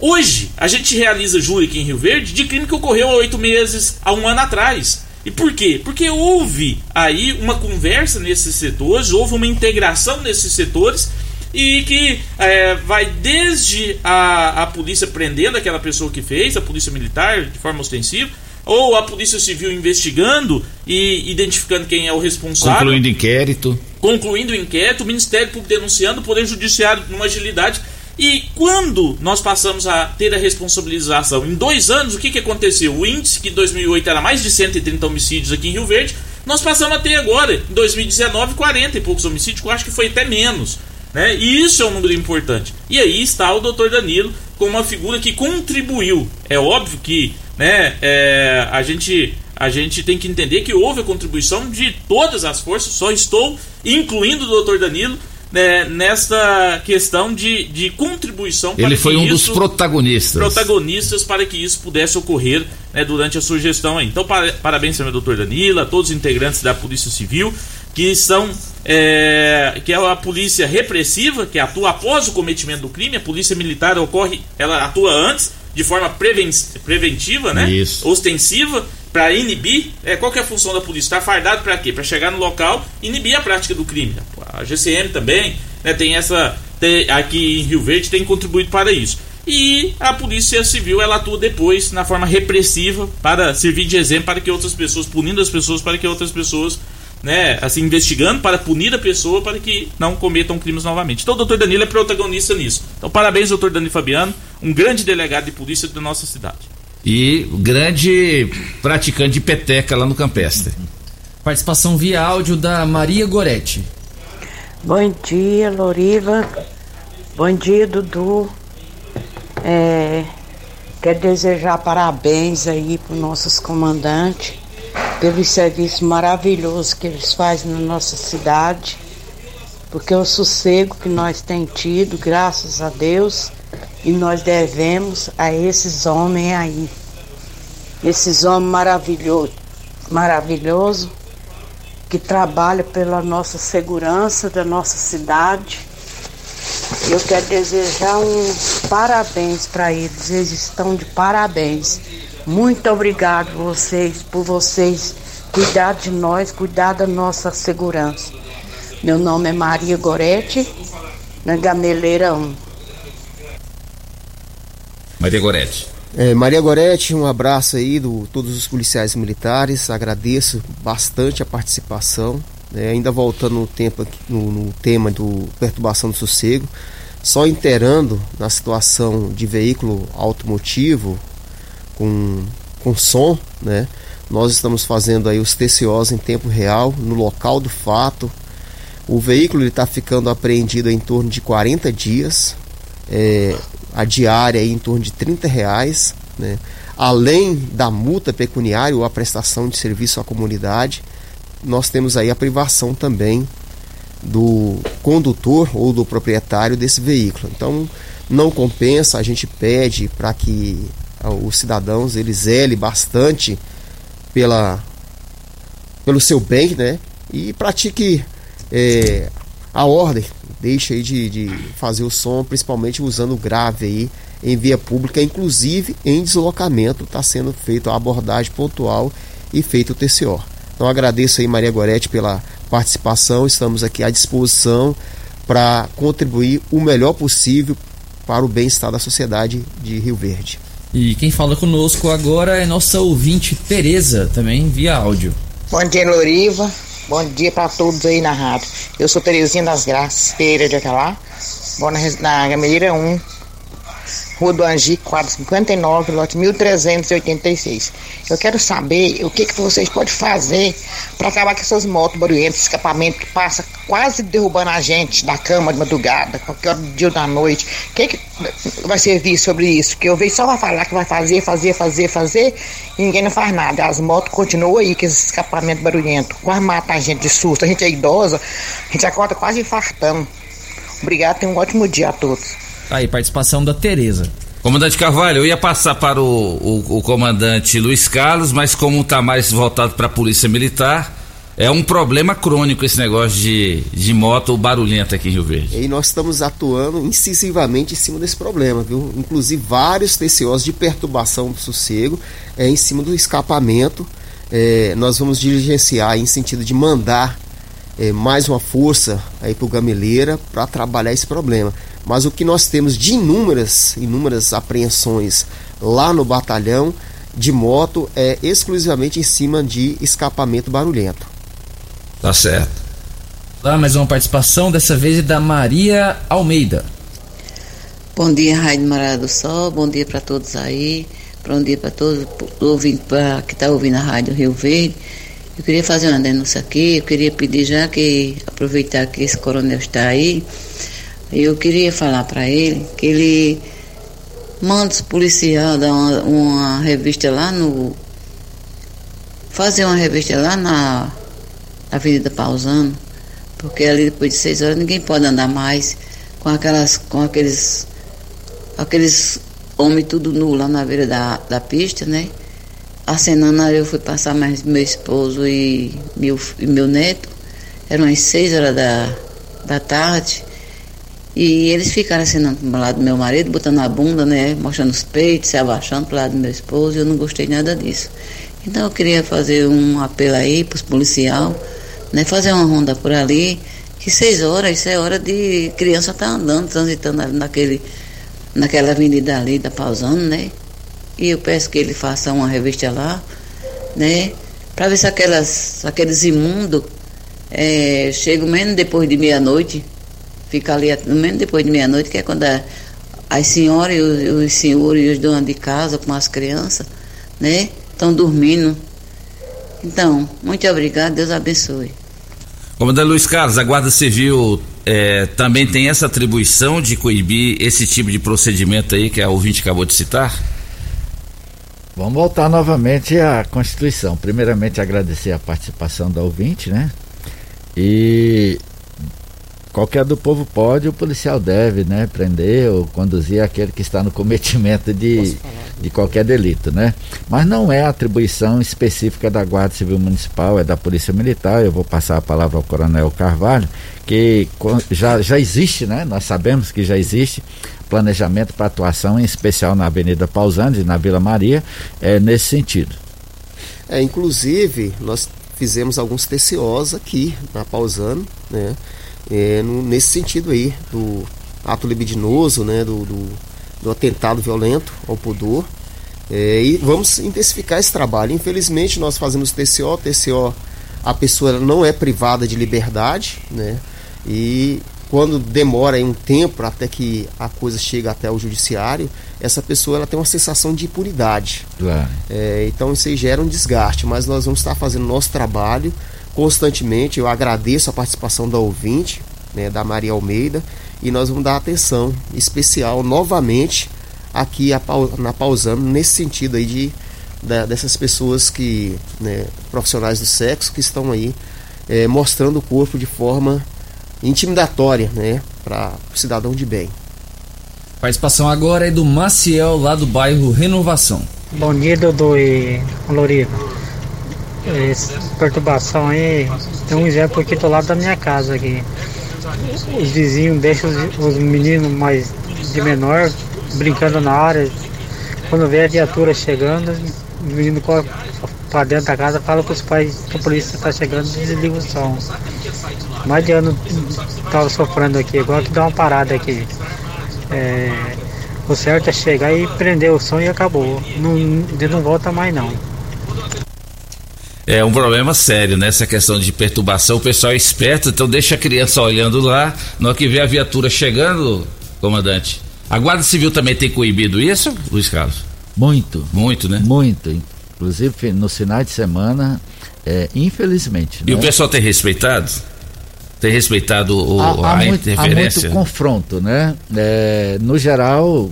Hoje, a gente realiza júri aqui em Rio Verde de crime que ocorreu há oito meses, há um ano atrás. E por quê? Porque houve aí uma conversa nesses setores, houve uma integração nesses setores e que é, vai desde a, a polícia prendendo aquela pessoa que fez, a polícia militar de forma ostensiva, ou a Polícia Civil investigando e identificando quem é o responsável. Concluindo inquérito. Concluindo o inquérito, o Ministério Público denunciando, o Poder Judiciário numa agilidade. E quando nós passamos a ter a responsabilização? Em dois anos, o que, que aconteceu? O índice, que em 2008 era mais de 130 homicídios aqui em Rio Verde, nós passamos a ter agora, em 2019, 40 e poucos homicídios, que eu acho que foi até menos. Né? E isso é um número importante. E aí está o doutor Danilo como uma figura que contribuiu. É óbvio que né, é, a, gente, a gente tem que entender que houve a contribuição de todas as forças, só estou incluindo o doutor Danilo né, nesta questão de, de contribuição Ele foi um isso, dos protagonistas. Protagonistas para que isso pudesse ocorrer né, durante a sua gestão aí. Então, para, parabéns ao doutor Danilo, a todos os integrantes da Polícia Civil, que são é, que é a polícia repressiva, que atua após o cometimento do crime, a polícia militar ocorre, ela atua antes, de forma preven preventiva, né? Isso. Ostensiva, para inibir. É, qual é a função da polícia? Está fardado para quê? Para chegar no local e inibir a prática do crime. A GCM também né, tem essa. Tem, aqui em Rio Verde tem contribuído para isso. E a polícia civil ela atua depois na forma repressiva para servir de exemplo para que outras pessoas, punindo as pessoas para que outras pessoas né, assim, investigando para punir a pessoa para que não cometam crimes novamente. Então o doutor Danilo é protagonista nisso. Então parabéns, doutor Danilo Fabiano, um grande delegado de polícia da nossa cidade. E grande praticante de peteca lá no Campestre. Participação via áudio da Maria Goretti. Bom dia, Loriva. Bom dia, Dudu. É, quero desejar parabéns aí para os nossos comandantes pelo serviço maravilhoso que eles fazem na nossa cidade, porque o sossego que nós temos tido, graças a Deus, e nós devemos a esses homens aí. Esses homens maravilhosos, maravilhoso, que trabalham pela nossa segurança da nossa cidade. Eu quero desejar um parabéns para eles, eles estão de parabéns. Muito obrigado vocês por vocês cuidar de nós, cuidar da nossa segurança. Meu nome é Maria Gorete, na Gameleira 1. Maria Goretti. É, Maria Goretti, um abraço aí do todos os policiais militares. Agradeço bastante a participação. né? ainda voltando no, tempo, no, no tema do perturbação do sossego, só inteirando na situação de veículo automotivo com, com som, né? Nós estamos fazendo aí os TCOs em tempo real, no local do fato. O veículo está ficando apreendido em torno de 40 dias. É, a diária em torno de 30 reais, né? além da multa pecuniária ou a prestação de serviço à comunidade, nós temos aí a privação também do condutor ou do proprietário desse veículo. Então não compensa, a gente pede para que ah, os cidadãos eles zelem bastante pela pelo seu bem, né? E pratique é, a ordem, deixe aí de, de fazer o som, principalmente usando o grave aí em via pública, inclusive em deslocamento, está sendo feita a abordagem pontual e feito o TCO. Então agradeço aí Maria Goretti pela participação, estamos aqui à disposição para contribuir o melhor possível para o bem-estar da sociedade de Rio Verde. E quem fala conosco agora é nossa ouvinte Tereza, também via áudio. Bom dia, Loriva. Bom dia para todos aí na rádio. Eu sou Terezinha das Graças, Pereira de Acalá. Moro na, na Gameleira 1, Rua do Angi, quadro 59, lote 1386. Eu quero saber o que, que vocês podem fazer para acabar com essas motos barulhentas, escapamento que passa quase derrubando a gente da cama de madrugada, qualquer hora do dia ou da noite. O que, que vai servir sobre isso? Que eu vejo só vai falar que vai fazer, fazer, fazer, fazer, e ninguém não faz nada. As motos continuam aí com esse escapamento barulhento. Quase mata a gente de susto. A gente é idosa, a gente acorda quase infartando. Obrigado, tenham um ótimo dia a todos. Aí, participação da Tereza. Comandante Carvalho, eu ia passar para o, o- o comandante Luiz Carlos, mas como está mais voltado para a Polícia Militar, é um problema crônico esse negócio de, de moto barulhenta aqui em Rio Verde. E nós estamos atuando incisivamente em cima desse problema, viu? Inclusive vários TCOs de perturbação do sossego é, em cima do escapamento. É, nós vamos diligenciar em sentido de mandar é, mais uma força aí para o Gameleira para trabalhar esse problema. Mas o que nós temos de inúmeras, inúmeras apreensões lá no batalhão de moto é exclusivamente em cima de escapamento barulhento. Tá certo. Lá, mais uma participação, dessa vez é da Maria Almeida. Bom dia, Rádio Morada do Sol. Bom dia para todos aí. Bom dia para todos ouvindo, pra, que está ouvindo a Rádio Rio Verde. Eu queria fazer uma denúncia aqui. Eu queria pedir, já que aproveitar que esse coronel está aí, eu queria falar para ele que ele manda os policiais dar uma, uma revista lá no. Fazer uma revista lá na Avenida Pausano, porque ali depois de seis horas ninguém pode andar mais com aquelas. com aqueles. aqueles homens tudo nu lá na beira da, da pista, né? acenando, eu fui passar mais meu esposo e meu, e meu neto. Eram as seis horas da, da tarde. E eles ficaram acenando pro lado do meu marido, botando a bunda, né? Mostrando os peitos, se abaixando pro lado do meu esposo. E eu não gostei nada disso. Então eu queria fazer um apelo aí pros policial, né? Fazer uma ronda por ali. Que seis horas, isso é hora de criança estar tá andando, transitando ali naquele, naquela avenida ali, da pausando, né? E eu peço que ele faça uma revista lá, né? Para ver se aquelas, aqueles imundos é, chegam menos depois de meia-noite. Fica ali menos depois de meia-noite, que é quando a, as senhoras e os, os senhores e os donos de casa com as crianças, né? Estão dormindo. Então, muito obrigado, Deus abençoe. Comandante Luiz Carlos, a Guarda Civil é, também tem essa atribuição de coibir esse tipo de procedimento aí que a ouvinte acabou de citar? Vamos voltar novamente à Constituição. Primeiramente, agradecer a participação da ouvinte, né? E qualquer do povo pode, o policial deve, né? Prender ou conduzir aquele que está no cometimento de, de qualquer delito, né? Mas não é atribuição específica da Guarda Civil Municipal, é da Polícia Militar. Eu vou passar a palavra ao Coronel Carvalho, que já, já existe, né? Nós sabemos que já existe planejamento para atuação, em especial na Avenida Pausanias e na Vila Maria, é, nesse sentido. É, inclusive, nós fizemos alguns TCOs aqui na Pausano, né? É, no, nesse sentido aí, do ato libidinoso, né? Do, do, do atentado violento ao pudor. É, e vamos intensificar esse trabalho. Infelizmente, nós fazemos TCO, TCO, a pessoa não é privada de liberdade, né? E quando demora um tempo até que a coisa chega até o judiciário, essa pessoa ela tem uma sensação de impunidade. Claro. É, então isso aí gera um desgaste, mas nós vamos estar fazendo nosso trabalho constantemente. Eu agradeço a participação da ouvinte, né, da Maria Almeida, e nós vamos dar atenção especial novamente aqui a, na Pausando, nesse sentido aí de, da, dessas pessoas que, né, profissionais do sexo, que estão aí é, mostrando o corpo de forma intimidatória, né, para o cidadão de bem. Participação agora é do Maciel, lá do bairro Renovação. Bom dia, Dudu e Loriva. Essa perturbação aí, tem um exemplo aqui do lado da minha casa aqui. Os vizinhos deixam os, os meninos mais de menor brincando na área. Quando vê a viatura chegando, o menino corre para dentro da casa, fala os pais que a polícia está chegando e desliga o som. Mais de ano estava sofrendo aqui, agora que dá uma parada aqui. É, o certo é chegar e prender o som e acabou. Não, não volta mais não. É um problema sério, né? Essa questão de perturbação. O pessoal é esperto, então deixa a criança olhando lá. Na hora que vê a viatura chegando, comandante. A Guarda Civil também tem coibido isso, Luiz Carlos? Muito. Muito, né? Muito. Inclusive nos finais de semana, é, infelizmente. E né? o pessoal tem respeitado? Tem respeitado o, há, a há muito, interferência? Há muito confronto, né? É, no geral,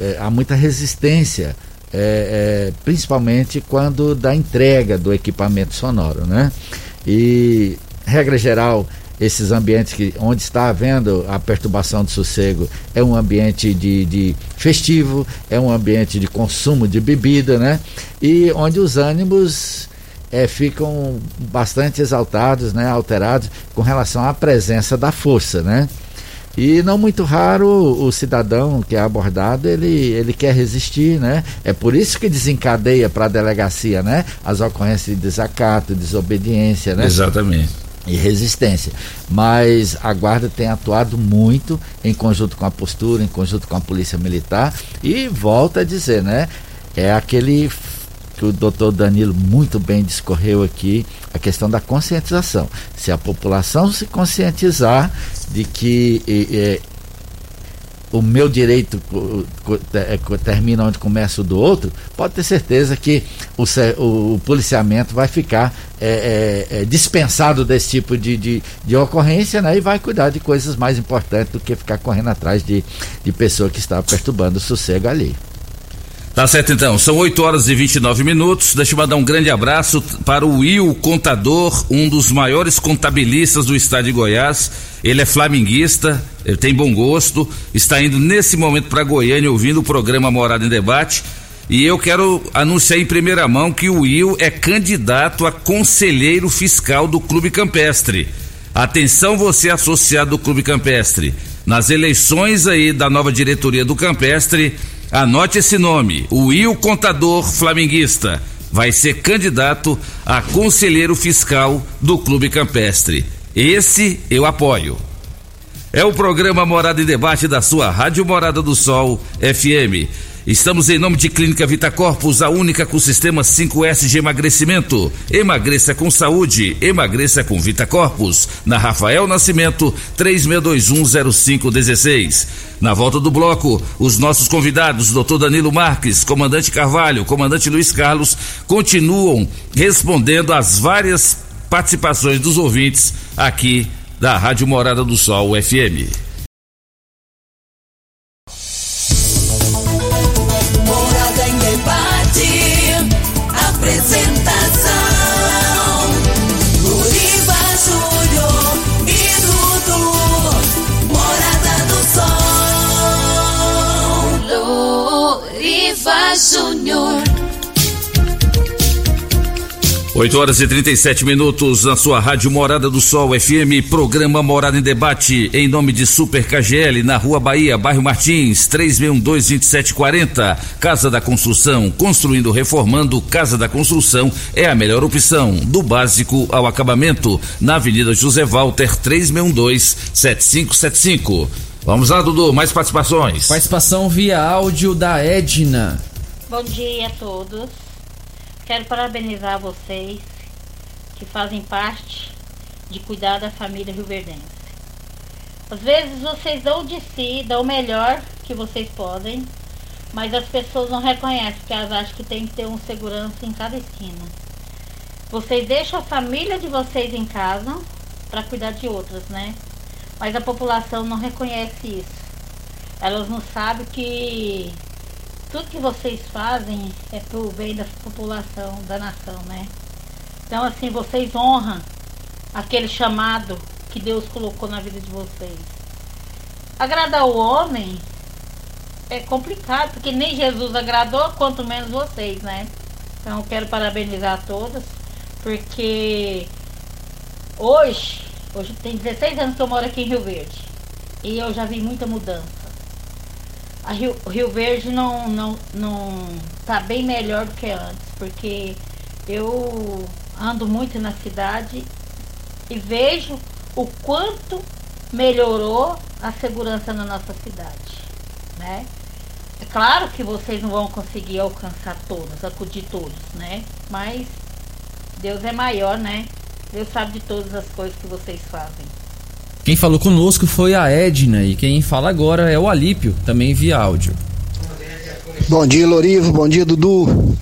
é, há muita resistência. É, é, principalmente quando da entrega do equipamento sonoro, né? E regra geral, esses ambientes que onde está havendo a perturbação de sossego é um ambiente de, de festivo, é um ambiente de consumo de bebida, né? E onde os ânimos é, ficam bastante exaltados, né, alterados com relação à presença da força, né? E não muito raro o cidadão que é abordado, ele, ele quer resistir, né? É por isso que desencadeia para a delegacia, né? As ocorrências de desacato, desobediência, né? Exatamente. E resistência. Mas a guarda tem atuado muito em conjunto com a postura, em conjunto com a polícia militar e volta a dizer, né? É aquele que o doutor Danilo muito bem discorreu aqui, a questão da conscientização. Se a população se conscientizar de que é, o meu direito é, termina onde começa o do outro, pode ter certeza que o, o policiamento vai ficar é, é, dispensado desse tipo de, de, de, ocorrência né, e vai cuidar de coisas mais importantes do que ficar correndo atrás de, de pessoa que está perturbando o sossego ali. Tá certo então, são 8 horas e 29 minutos. Deixa eu mandar um grande abraço para o Will Contador, um dos maiores contabilistas do estado de Goiás. Ele é flamenguista, ele tem bom gosto, está indo nesse momento para Goiânia ouvindo o programa Morada em Debate. E eu quero anunciar em primeira mão que o Will é candidato a conselheiro fiscal do Clube Campestre. Atenção você associado do Clube Campestre. Nas eleições aí da nova diretoria do Campestre, anote esse nome, o Will Contador Flamenguista. Vai ser candidato a conselheiro fiscal do Clube Campestre. Esse eu apoio. É o programa Morada em Debate da sua Rádio Morada do Sol FM. Estamos em nome de Clínica Vita Corpus, a única com sistema 5S de emagrecimento. Emagreça com saúde, emagreça com Vita Corpus. Na Rafael Nascimento, 36210516. Na volta do bloco, os nossos convidados, Dr. Danilo Marques, Comandante Carvalho, Comandante Luiz Carlos, continuam respondendo às várias participações dos ouvintes aqui da Rádio Morada do Sol FM. 8 horas e 37 minutos na sua Rádio Morada do Sol FM, programa Morada em Debate, em nome de Super KGL, na Rua Bahia, bairro Martins, 3612-2740. Casa da Construção, construindo, reformando, Casa da Construção é a melhor opção, do básico ao acabamento, na Avenida José Walter, 3612-7575. Vamos lá, Dudu, mais participações. Participação via áudio da Edna. Bom dia a todos. Quero parabenizar vocês que fazem parte de cuidar da família rioverdense. Às vezes vocês dão de si, dão o melhor que vocês podem, mas as pessoas não reconhecem, porque elas acham que tem que ter um segurança em cada esquina. Vocês deixam a família de vocês em casa para cuidar de outras, né? Mas a população não reconhece isso. Elas não sabem que tudo que vocês fazem é pro bem da população, da nação, né? Então, assim, vocês honram aquele chamado que Deus colocou na vida de vocês. Agradar o homem é complicado, porque nem Jesus agradou, quanto menos vocês, né? Então, quero parabenizar todas, porque hoje, hoje tem 16 anos que eu moro aqui em Rio Verde, e eu já vi muita mudança a Rio, Rio Verde não, não, não tá bem melhor do que antes, porque eu ando muito na cidade e vejo o quanto melhorou a segurança na nossa cidade, né? É claro que vocês não vão conseguir alcançar todos, acudir todos, né? Mas Deus é maior, né? Deus sabe de todas as coisas que vocês fazem. Quem falou conosco foi a Edna e quem fala agora é o Alípio, também via áudio. Bom dia, Lorivo. Bom dia, Dudu.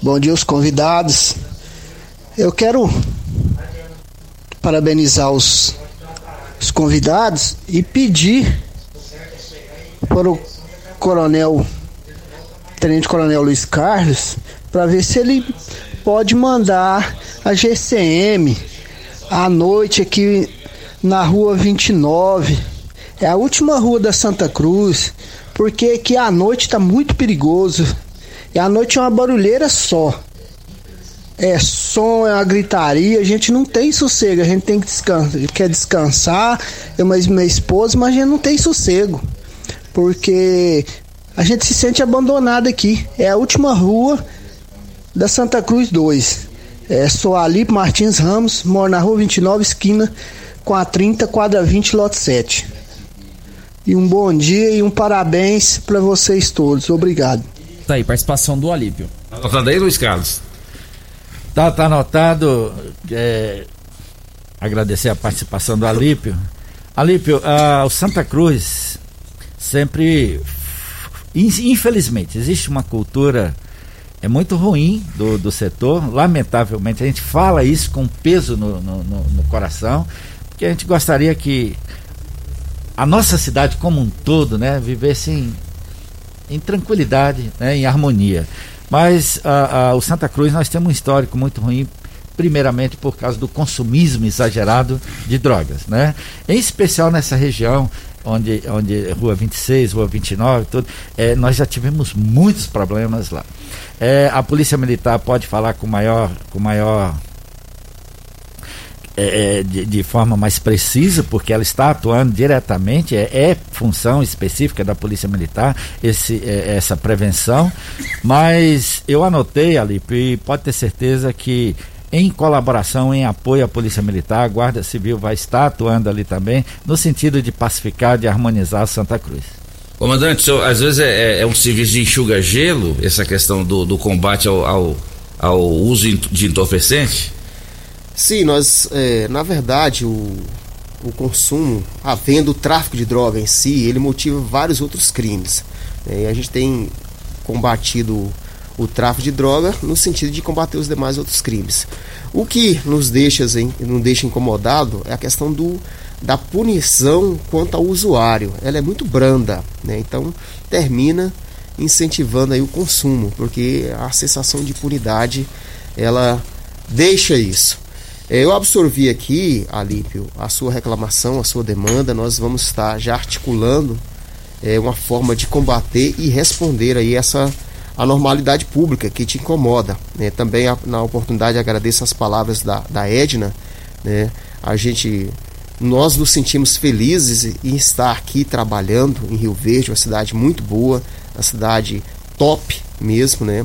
Bom dia, os convidados. Eu quero parabenizar os, os convidados e pedir para o coronel, tenente coronel Luiz Carlos, para ver se ele pode mandar a GCM à noite aqui na rua 29. É a última rua da Santa Cruz, porque aqui à noite tá muito perigoso. E à noite é uma barulheira só. É som, é uma gritaria, a gente não tem sossego, a gente tem que descansar, quer descansar, eu mais minha esposa, mas a gente não tem sossego. Porque a gente se sente abandonado aqui. É a última rua da Santa Cruz 2. É, sou Alipe Martins Ramos, moro na rua 29, esquina com a 30, quadra 20, lote 7. E um bom dia e um parabéns para vocês todos. Obrigado. Tá aí, participação do Alípio. Anotado aí, Luiz Carlos? Tá, tá anotado. É, agradecer a participação do Alípio. Alípio, ah, o Santa Cruz sempre. Infelizmente, existe uma cultura é muito ruim do, do setor. Lamentavelmente, a gente fala isso com peso no, no, no, no coração, porque a gente gostaria que a nossa cidade como um todo, né, vivesse em, em tranquilidade, né, em harmonia. Mas a, a, o Santa Cruz nós temos um histórico muito ruim, primeiramente por causa do consumismo exagerado de drogas, né? Em especial nessa região onde, onde Rua 26, Rua 29, tudo, é, nós já tivemos muitos problemas lá. É, a Polícia Militar pode falar com maior, com maior é, é, de, de, forma mais precisa, porque ela está atuando diretamente, é, é função específica da Polícia Militar esse, é, essa prevenção. Mas eu anotei, Alipe, e pode ter certeza que em colaboração, em apoio à Polícia Militar, a Guarda Civil vai estar atuando ali também, no sentido de pacificar, de harmonizar Santa Cruz. Comandante, senhor, às vezes é, é, é, um serviço de enxuga-gelo, essa questão do, do combate ao, ao, ao uso de entorpecente? Sim, nós, é, na verdade, o, o consumo, havendo o tráfico de droga em si, ele motiva vários outros crimes. É, a gente tem combatido o tráfico de droga no sentido de combater os demais outros crimes. O que nos deixa, nos deixa incomodado é a questão do, da punição quanto ao usuário. Ela é muito branda, né? então termina incentivando aí o consumo, porque a sensação de impunidade ela deixa isso. É, eu absorvi aqui, Alípio, a sua reclamação, a sua demanda. Nós vamos estar já articulando é, uma forma de combater e responder aí essa anormalidade pública que te incomoda. Né? Também na oportunidade agradeço as palavras da, da Edna. Né? A gente, nós nos sentimos felizes em estar aqui trabalhando em Rio Verde, uma cidade muito boa, uma cidade top mesmo, né?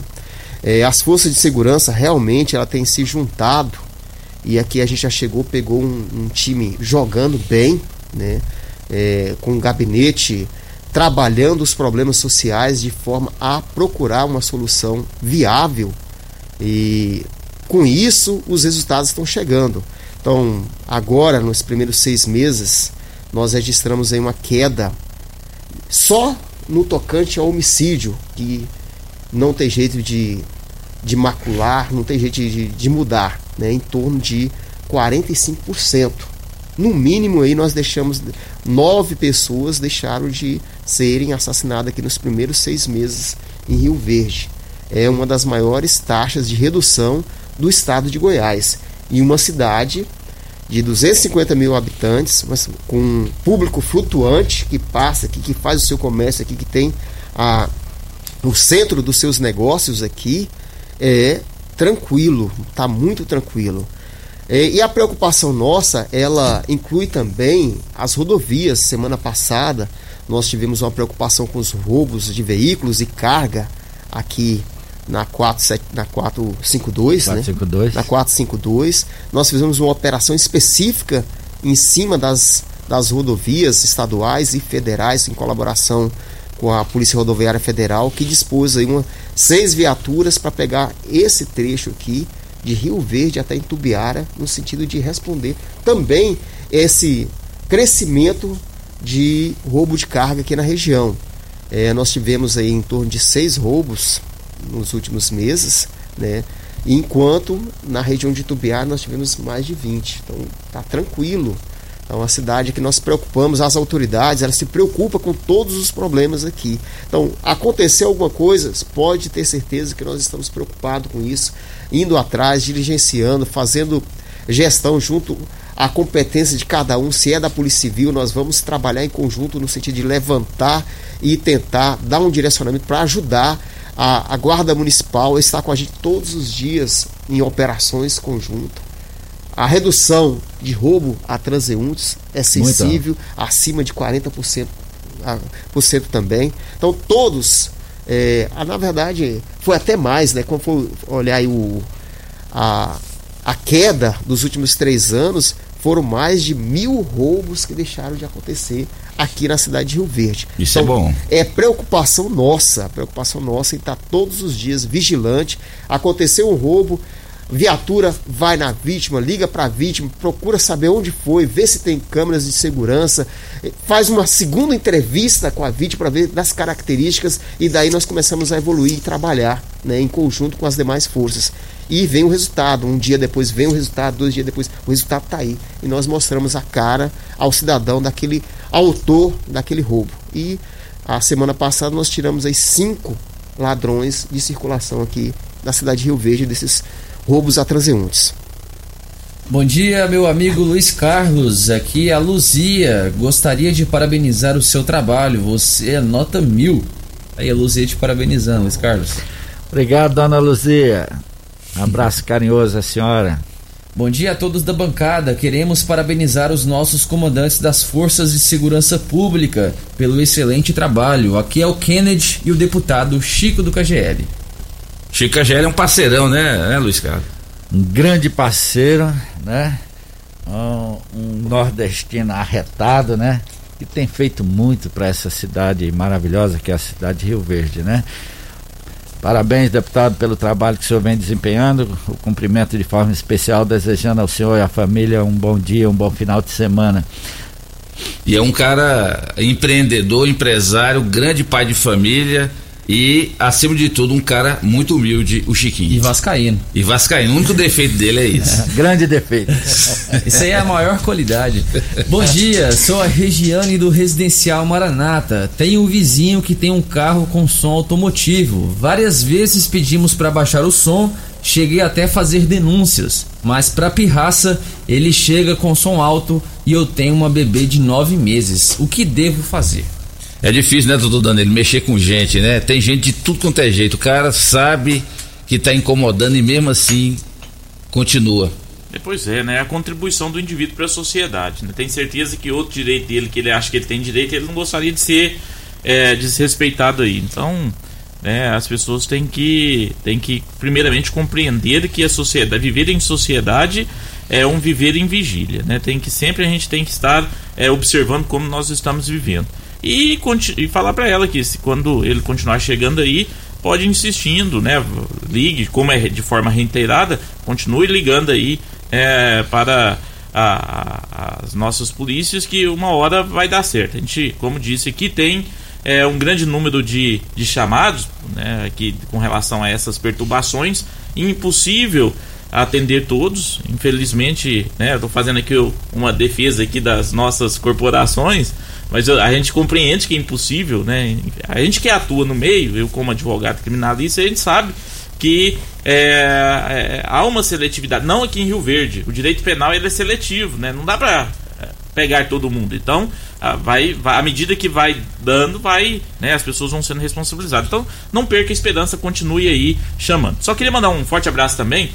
É, as forças de segurança realmente ela tem se juntado e aqui a gente já chegou, pegou um, um time jogando bem, né? É, com um gabinete trabalhando os problemas sociais de forma a procurar uma solução viável e com isso os resultados estão chegando. Então, agora, nos primeiros seis meses, nós registramos aí uma queda só no tocante ao homicídio, que não tem jeito de, de macular, não tem jeito de, de mudar né, em torno de 45%. No mínimo aí nós deixamos nove pessoas deixaram de serem assassinadas aqui nos primeiros seis meses em Rio Verde. É uma das maiores taxas de redução do estado de Goiás. E uma cidade de 250 mil habitantes, mas com um público flutuante que passa aqui, que faz o seu comércio aqui, que tem a, o centro dos seus negócios aqui, é tranquilo, está muito tranquilo. É, e a preocupação nossa, ela inclui também as rodovias. Semana passada nós tivemos uma preocupação com os roubos de veículos e carga aqui na 47, na 452, 452. Né? Na 452. Nós fizemos uma operação específica em cima das, das rodovias estaduais e federais em colaboração com a Polícia Rodoviária Federal, que dispôs aí uma, seis viaturas para pegar esse trecho aqui de Rio Verde até Tubiara, no sentido de responder também esse crescimento de roubo de carga aqui na região. É, nós tivemos aí em torno de seis roubos nos últimos meses, né? Enquanto na região de Tubiara nós tivemos mais de 20. Então tá tranquilo é uma cidade que nós preocupamos, as autoridades, elas se preocupam com todos os problemas aqui. Então, acontecer alguma coisa, pode ter certeza que nós estamos preocupados com isso, indo atrás, diligenciando, fazendo gestão junto à competência de cada um. Se é da Polícia Civil, nós vamos trabalhar em conjunto no sentido de levantar e tentar dar um direcionamento para ajudar a, a Guarda Municipal a estar com a gente todos os dias em operações conjuntas a redução de roubo a transeuntes é sensível, Muito. acima de 40% por cento também. Então todos, é, na verdade, foi até mais, né? Quando for olhar aí o, a, a queda dos últimos três anos, foram mais de mil roubos que deixaram de acontecer aqui na cidade de Rio Verde. Isso é então, é bom. É preocupação nossa, preocupação nossa em estar todos os dias vigilante. Aconteceu um roubo, Viatura vai na vítima, liga para a vítima, procura saber onde foi, vê se tem câmeras de segurança, faz uma segunda entrevista com a vítima para ver das características e daí nós começamos a evoluir e trabalhar né, em conjunto com as demais forças. E vem o resultado. Um dia depois vem o resultado, dois dias depois o resultado está aí. E nós mostramos a cara ao cidadão daquele autor daquele roubo. E a semana passada nós tiramos aí cinco ladrões de circulação aqui na cidade de Rio Verde desses roubos a transeuntes. Bom dia, meu amigo Luiz Carlos. Aqui é a Luzia. Gostaria de parabenizar o seu trabalho. Você é nota mil. Aí a Luzia te parabenizando, Luiz Carlos. Obrigado, dona Luzia. Um abraço carinhoso à senhora. Bom dia a todos da bancada. Queremos parabenizar os nossos comandantes das Forças de Segurança Pública pelo excelente trabalho. Aqui é o Kennedy e o deputado Chico do KGL. Chico KGL é um parceirão, né, né Luiz Carlos? Um grande parceiro, né? Um, um nordestino arretado, né? Que tem feito muito para essa cidade maravilhosa que é a cidade de Rio Verde, né? Parabéns, deputado, pelo trabalho que o senhor vem desempenhando. O cumprimento de forma especial, desejando ao senhor e à família um bom dia, um bom final de semana. E é um cara empreendedor, empresário, grande pai de família e, acima de tudo, um cara muito humilde, o Chiquinho. E Vascaíno. E Vascaíno. O único defeito dele é isso. Grande defeito. Isso aí é a maior qualidade. Bom dia, sou a Regiane do Residencial Maranata. Tenho um vizinho que tem um carro com som automotivo. Várias vezes pedimos para baixar o som, cheguei até a fazer denúncias. Mas para pirraça, ele chega com som alto e eu tenho uma bebê de nove meses. O que devo fazer? É difícil, né, doutor Danilo, mexer com gente, né? Tem gente de tudo quanto é jeito. O cara sabe que tá incomodando e mesmo assim continua. Pois é, né? A contribuição do indivíduo para a sociedade. Né? Tem certeza que outro direito dele, que ele acha que ele tem direito, ele não gostaria de ser é, desrespeitado aí. Então, né, as pessoas têm que, têm que, primeiramente, compreender que a sociedade, viver em sociedade é um viver em vigília. Né? Tem que sempre a gente tem que estar é, observando como nós estamos vivendo e, e falar para ela que se, quando ele continuar chegando aí, pode insistindo, né? Ligue, como é de forma reiterada, continue ligando aí é, para a, a, as nossas polícias que uma hora vai dar certo. A gente, como disse aqui, tem é, um grande número de, de chamados né, aqui, com relação a essas perturbações. Impossível atender todos. Infelizmente, né, estou fazendo aqui uma defesa aqui das nossas corporações, mas a gente compreende que é impossível, né? A gente que atua no meio, eu como advogado criminalista, a gente sabe que é, é, há uma seletividade. Não aqui em Rio Verde, o direito penal ele é seletivo, né? Não dá para é, pegar todo mundo. Então, vai, vai, à medida que vai dando, vai, né, as pessoas vão sendo responsabilizadas. Então, não perca a esperança, continue aí chamando. Só queria mandar um forte abraço também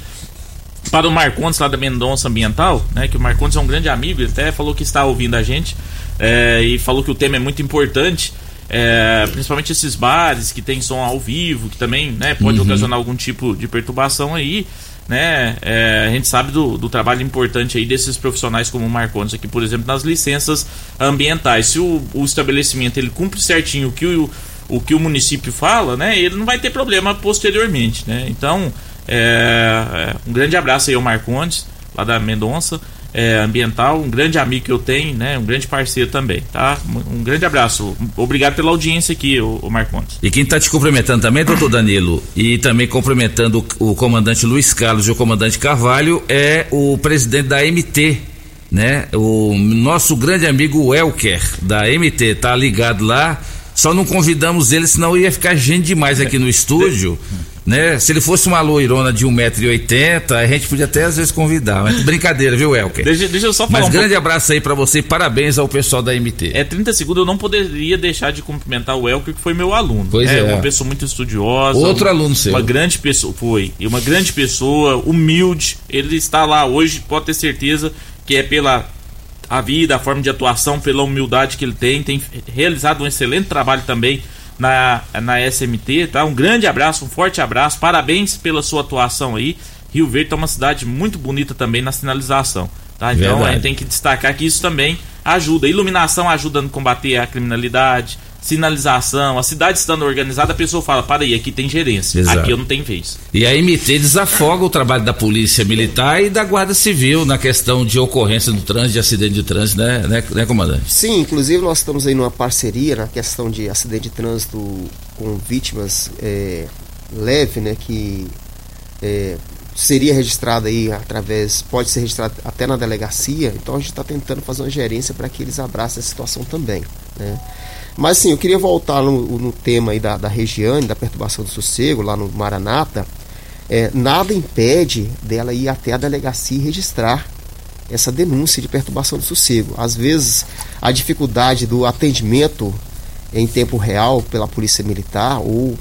para o Marcondes lá da Mendonça Ambiental, né? Que o Marcondes é um grande amigo, ele até falou que está ouvindo a gente é, e falou que o tema é muito importante. É, principalmente esses bares que tem som ao vivo, que também né, pode uhum. ocasionar algum tipo de perturbação aí. Né? É, a gente sabe do, do, trabalho importante aí desses profissionais como o Marcondes aqui, por exemplo, nas licenças ambientais. Se o, o estabelecimento ele cumpre certinho o que o, o que o município fala, né, ele não vai ter problema posteriormente. Né? Então, é, é, um grande abraço aí ao Marcondes, lá da Mendonça. É, ambiental, um grande amigo que eu tenho, né? Um grande parceiro também, tá? Um grande abraço. Obrigado pela audiência aqui, o, o Marcondes. E quem está te cumprimentando também, doutor Danilo, e também cumprimentando o, o comandante Luiz Carlos e o comandante Carvalho, é o presidente da MT, né? O nosso grande amigo Elker, da MT, tá ligado lá. Só não convidamos ele, senão ia ficar gente demais aqui no estúdio né? Se ele fosse uma loirona de 1,80m, a gente podia até às vezes convidar. Mas brincadeira, viu, Elker? Deixa, deixa eu só falar. Mas um grande pouco... abraço aí para você e parabéns ao pessoal da MT. É 30 segundos, eu não poderia deixar de cumprimentar o Elker, que foi meu aluno. Pois é. é. Uma pessoa muito estudiosa. Outro aluno seu. Uma grande pessoa, foi. E uma grande pessoa, humilde. Ele está lá hoje, pode ter certeza que é pela a vida, a forma de atuação, pela humildade que ele tem. Tem realizado um excelente trabalho também na, na SMT, tá? Um grande abraço, um forte abraço, parabéns pela sua atuação aí. Rio Verde é uma cidade muito bonita também na sinalização, tá? Então Verdade. a gente tem que destacar que isso também ajuda. Iluminação ajuda a combater a criminalidade, sinalização, a cidade estando organizada, a pessoa fala: para aí, aqui tem gerência, Exato. aqui eu não tenho vez. E a MT desafoga o trabalho da Polícia Militar e da Guarda Civil na questão de ocorrência do trânsito, de acidente de trânsito, né, né, né, comandante? Sim, inclusive nós estamos aí numa parceria na questão de acidente de trânsito com vítimas é, leve, né, que é, seria registrado aí através, pode ser registrado até na delegacia, então a gente está tentando fazer uma gerência para que eles abracem a situação também, né? Mas sim, eu queria voltar no, no tema aí da, da Regiane, da perturbação do sossego, lá no Maranata. É, nada impede dela ir até a delegacia e registrar essa denúncia de perturbação do sossego. Às vezes, a dificuldade do atendimento em tempo real pela polícia militar ou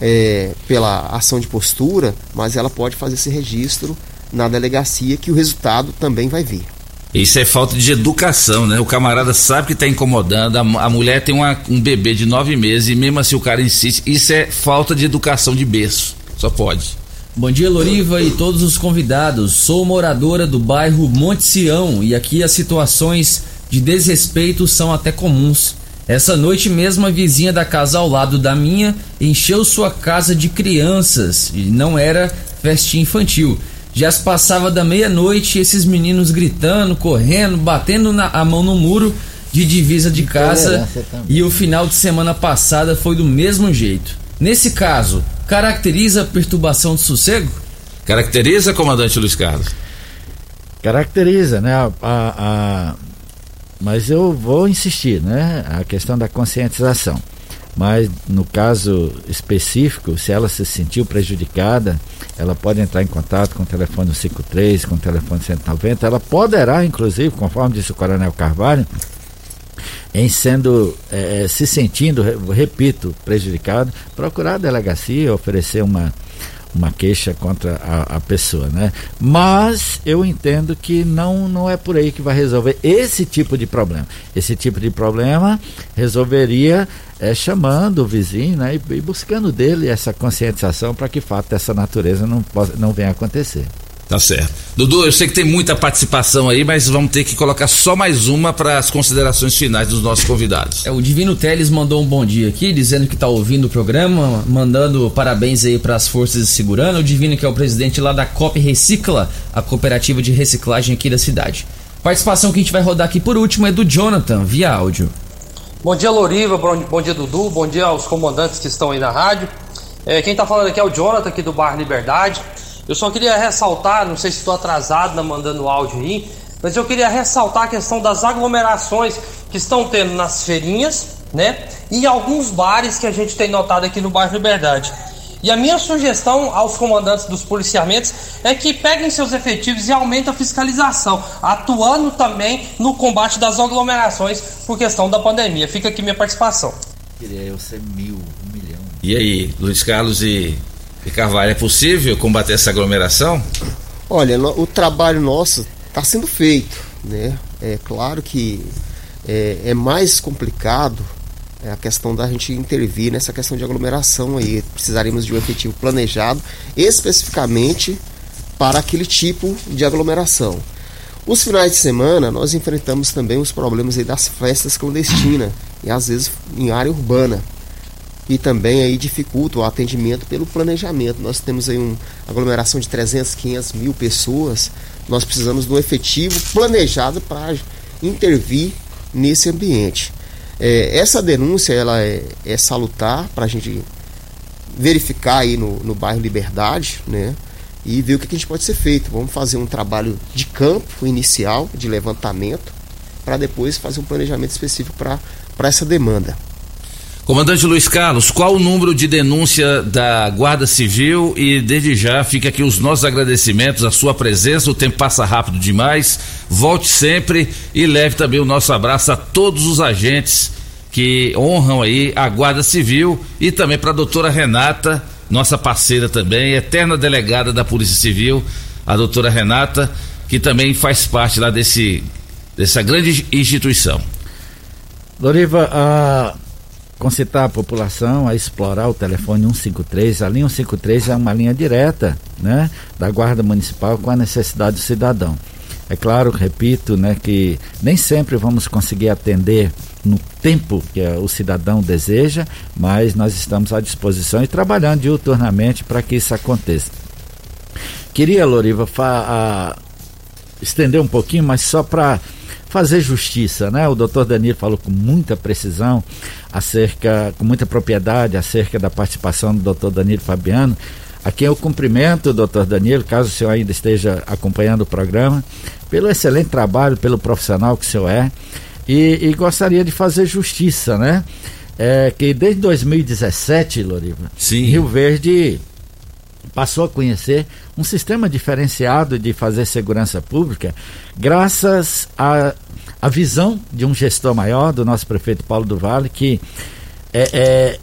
é, pela ação de postura, mas ela pode fazer esse registro na delegacia que o resultado também vai vir. Isso é falta de educação, né? O camarada sabe que está incomodando, a, a, mulher tem uma, um bebê de nove meses e mesmo assim o cara insiste. Isso é falta de educação de berço. Só pode. Bom dia, Loriva e todos os convidados. Sou moradora do bairro Monte Sião e aqui as situações de desrespeito são até comuns. Essa noite mesmo a vizinha da casa ao lado da minha encheu sua casa de crianças e não era festinha infantil. Já se passava da meia-noite esses meninos gritando, correndo, batendo na, a mão no muro de divisa de casa e o final de semana passada foi do mesmo jeito. Nesse caso, caracteriza perturbação de sossego? Caracteriza, comandante Luiz Carlos? Caracteriza, né? A, a, a, mas eu vou insistir, né? A questão da conscientização. Mas no caso específico, se ela se sentiu prejudicada, ela pode entrar em contato com o telefone 53, com o telefone 190. Ela poderá, inclusive, conforme disse o Coronel Carvalho, em sendo é, se sentindo, repito, prejudicado, procurar a delegacia, oferecer uma, uma queixa contra a, a, pessoa, né? Mas eu entendo que não, não é por aí que vai resolver esse tipo de problema. Esse tipo de problema resolveria é, chamando o vizinho né, e, e buscando dele essa conscientização para que fato dessa natureza não, não venha acontecer. Tá certo. Dudu, eu sei que tem muita participação aí, mas vamos ter que colocar só mais uma para as considerações finais dos nossos convidados. É, o Divino Teles mandou um bom dia aqui, dizendo que está ouvindo o programa, mandando parabéns aí para as forças de segurança. O Divino, que é o presidente lá da COP Recicla, a cooperativa de reciclagem aqui da cidade. Participação que a gente vai rodar aqui por último é do Jonathan, via áudio. Bom dia, Loriva, bom dia, Dudu, bom dia aos comandantes que estão aí na rádio. É, quem está falando aqui é o Jonathan, aqui do Bar Liberdade. Eu só queria ressaltar, não sei se estou atrasado na mandando áudio aí, mas eu queria ressaltar a questão das aglomerações que estão tendo nas feirinhas, né? E alguns bares que a gente tem notado aqui no bairro Liberdade. E a minha sugestão aos comandantes dos policiamentos é que peguem seus efetivos e aumentem a fiscalização, atuando também no combate das aglomerações por questão da pandemia. Fica aqui minha participação. Queria eu ser mil, um milhão. E aí, Luiz Carlos e Carvalho, é possível combater essa aglomeração? Olha, o trabalho nosso está sendo feito, né? É claro que é, é mais complicado é a questão da gente intervir nessa questão de aglomeração aí. Precisaríamos de um efetivo planejado especificamente para aquele tipo de aglomeração. Os finais de semana nós enfrentamos também os problemas das festas clandestinas e às vezes em área urbana e também aí dificulta o atendimento pelo planejamento. Nós temos aí uma aglomeração de 300, 500 mil pessoas, nós precisamos de um efetivo planejado para intervir nesse ambiente. É, essa denúncia ela é, é salutar para a gente verificar aí no, no bairro Liberdade, né? E ver o que, a gente pode ser feito. Vamos fazer um trabalho de campo inicial, de levantamento, para depois fazer um planejamento específico para essa demanda. Comandante Luiz Carlos, qual o número de denúncia da Guarda Civil e desde já fica aqui os nossos agradecimentos, a sua presença, o tempo passa rápido demais. Volte sempre e leve também o nosso abraço a todos os agentes que honram aí a Guarda Civil e também para a doutora Renata, nossa parceira também, eterna delegada da Polícia Civil, a doutora Renata, que também faz parte lá desse dessa grande instituição. Doriva, a concitar a população a explorar o telefone 153. A linha 153 é uma linha direta né, da Guarda Municipal com a necessidade do cidadão. É claro, repito, né, que nem sempre vamos conseguir atender no tempo que o cidadão deseja, mas nós estamos à disposição e trabalhando diuturnamente para que isso aconteça. Queria, Loriva, estender um pouquinho, mas só para fazer justiça, né? O doutor Danilo falou com muita precisão acerca, com muita propriedade acerca da participação do doutor Danilo Fabiano, a quem eu cumprimento, doutor Danilo, caso o senhor ainda esteja acompanhando o programa, pelo excelente trabalho, pelo profissional que o senhor é, e, e gostaria de fazer justiça, né? É, que desde 2017, Loriva, Sim. Rio Verde passou a conhecer um sistema diferenciado de fazer segurança pública, graças à, à visão de um gestor maior, do nosso prefeito Paulo do Vale, que é, é,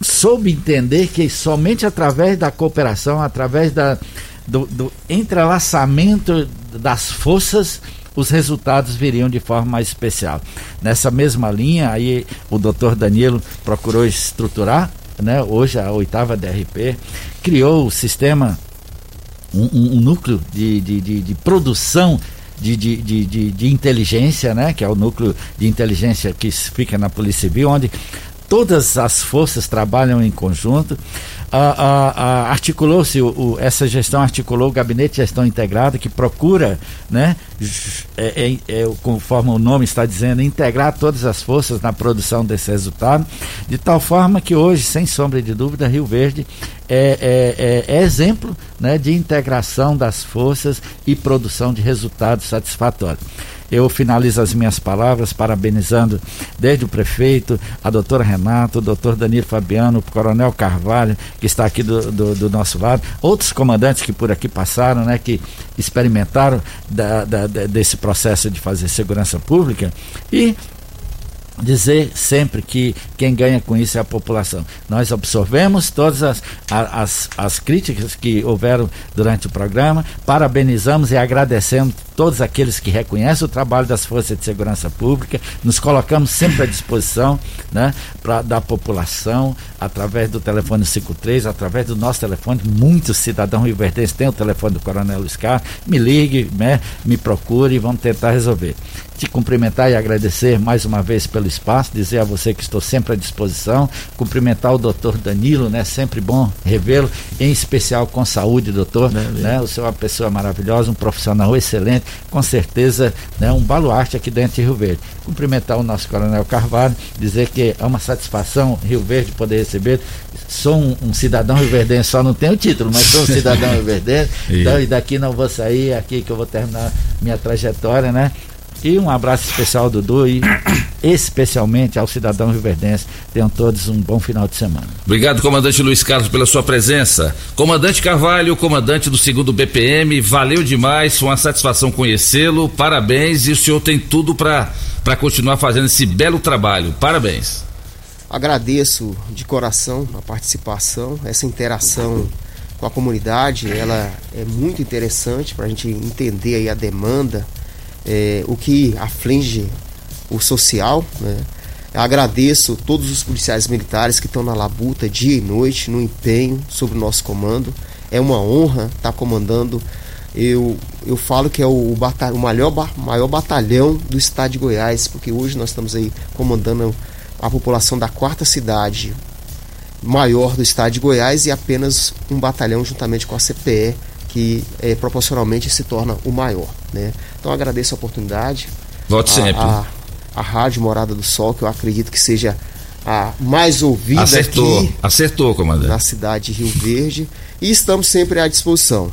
soube entender que somente através da cooperação, através da, do, do entrelaçamento das forças, os resultados viriam de forma mais especial. Nessa mesma linha, aí o doutor Danilo procurou estruturar, né, hoje a oitava DRP, criou o sistema, um, um, um núcleo de, de, de, de produção de, de, de, de, inteligência, né, que é o núcleo de inteligência que fica na Polícia Civil, onde todas as forças trabalham em conjunto. Ah, ah, ah, articulou-se, essa gestão articulou o Gabinete de Gestão Integrada, que procura, né, é, é, é, conforme o nome está dizendo, integrar todas as forças na produção desse resultado, de tal forma que hoje, sem sombra de dúvida, Rio Verde é, é, é, é exemplo né, de integração das forças e produção de resultados satisfatórios. Eu finalizo as minhas palavras parabenizando desde o prefeito, a doutora Renato, o doutor Danilo Fabiano, o coronel Carvalho, que está aqui do, do, do, nosso lado, outros comandantes que por aqui passaram, né, que experimentaram da, da, desse processo de fazer segurança pública e dizer sempre que quem ganha com isso é a população. Nós absorvemos todas as, as, as críticas que houveram durante o programa, parabenizamos e agradecemos todos aqueles que reconhecem o trabalho das forças de segurança pública, nos colocamos sempre à disposição né, pra, da população, através do telefone 53, através do nosso telefone, muitos cidadãos rioverdenses têm o telefone do Coronel Luiz Carlos, me ligue, né, me procure e vamos tentar resolver te cumprimentar e agradecer mais uma vez pelo espaço, dizer a você que estou sempre à disposição, cumprimentar o doutor Danilo, né? Sempre bom revê-lo, em especial com saúde, doutor, né? O senhor é uma pessoa maravilhosa, um profissional excelente, com certeza, né? Um baluarte aqui dentro de Rio Verde. Cumprimentar o nosso Coronel Carvalho, dizer que é uma satisfação Rio Verde poder receber. Sou um, um cidadão rioverdense, só não tenho título, mas sou um cidadão rioverdense. então, e daqui não vou sair, aqui que eu vou terminar minha trajetória, né? E um abraço especial ao Dudu e especialmente ao cidadão riverdense. Tenham todos um bom final de semana. Obrigado, comandante Luiz Carlos, pela sua presença. Comandante Carvalho, comandante do segundo BPM, valeu demais, uma satisfação conhecê-lo. Parabéns e o senhor tem tudo para continuar fazendo esse belo trabalho. Parabéns. Agradeço de coração a participação, essa interação com a comunidade, ela é muito interessante para a gente entender aí a demanda é, o que aflige o social. Né? Agradeço todos os policiais militares que estão na labuta dia e noite, no empenho sobre o nosso comando. É uma honra estar comandando. Eu, eu falo que é o, o maior, maior batalhão do estado de Goiás, porque hoje nós estamos aí comandando a população da quarta cidade maior do estado de Goiás e apenas um batalhão juntamente com a CPE que é, proporcionalmente se torna o maior. Né? Então agradeço a oportunidade. Volte sempre. A, a, Rádio Morada do Sol, que eu acredito que seja a mais ouvida acertou, aqui acertou, comandante. na cidade de Rio Verde. E estamos sempre à disposição.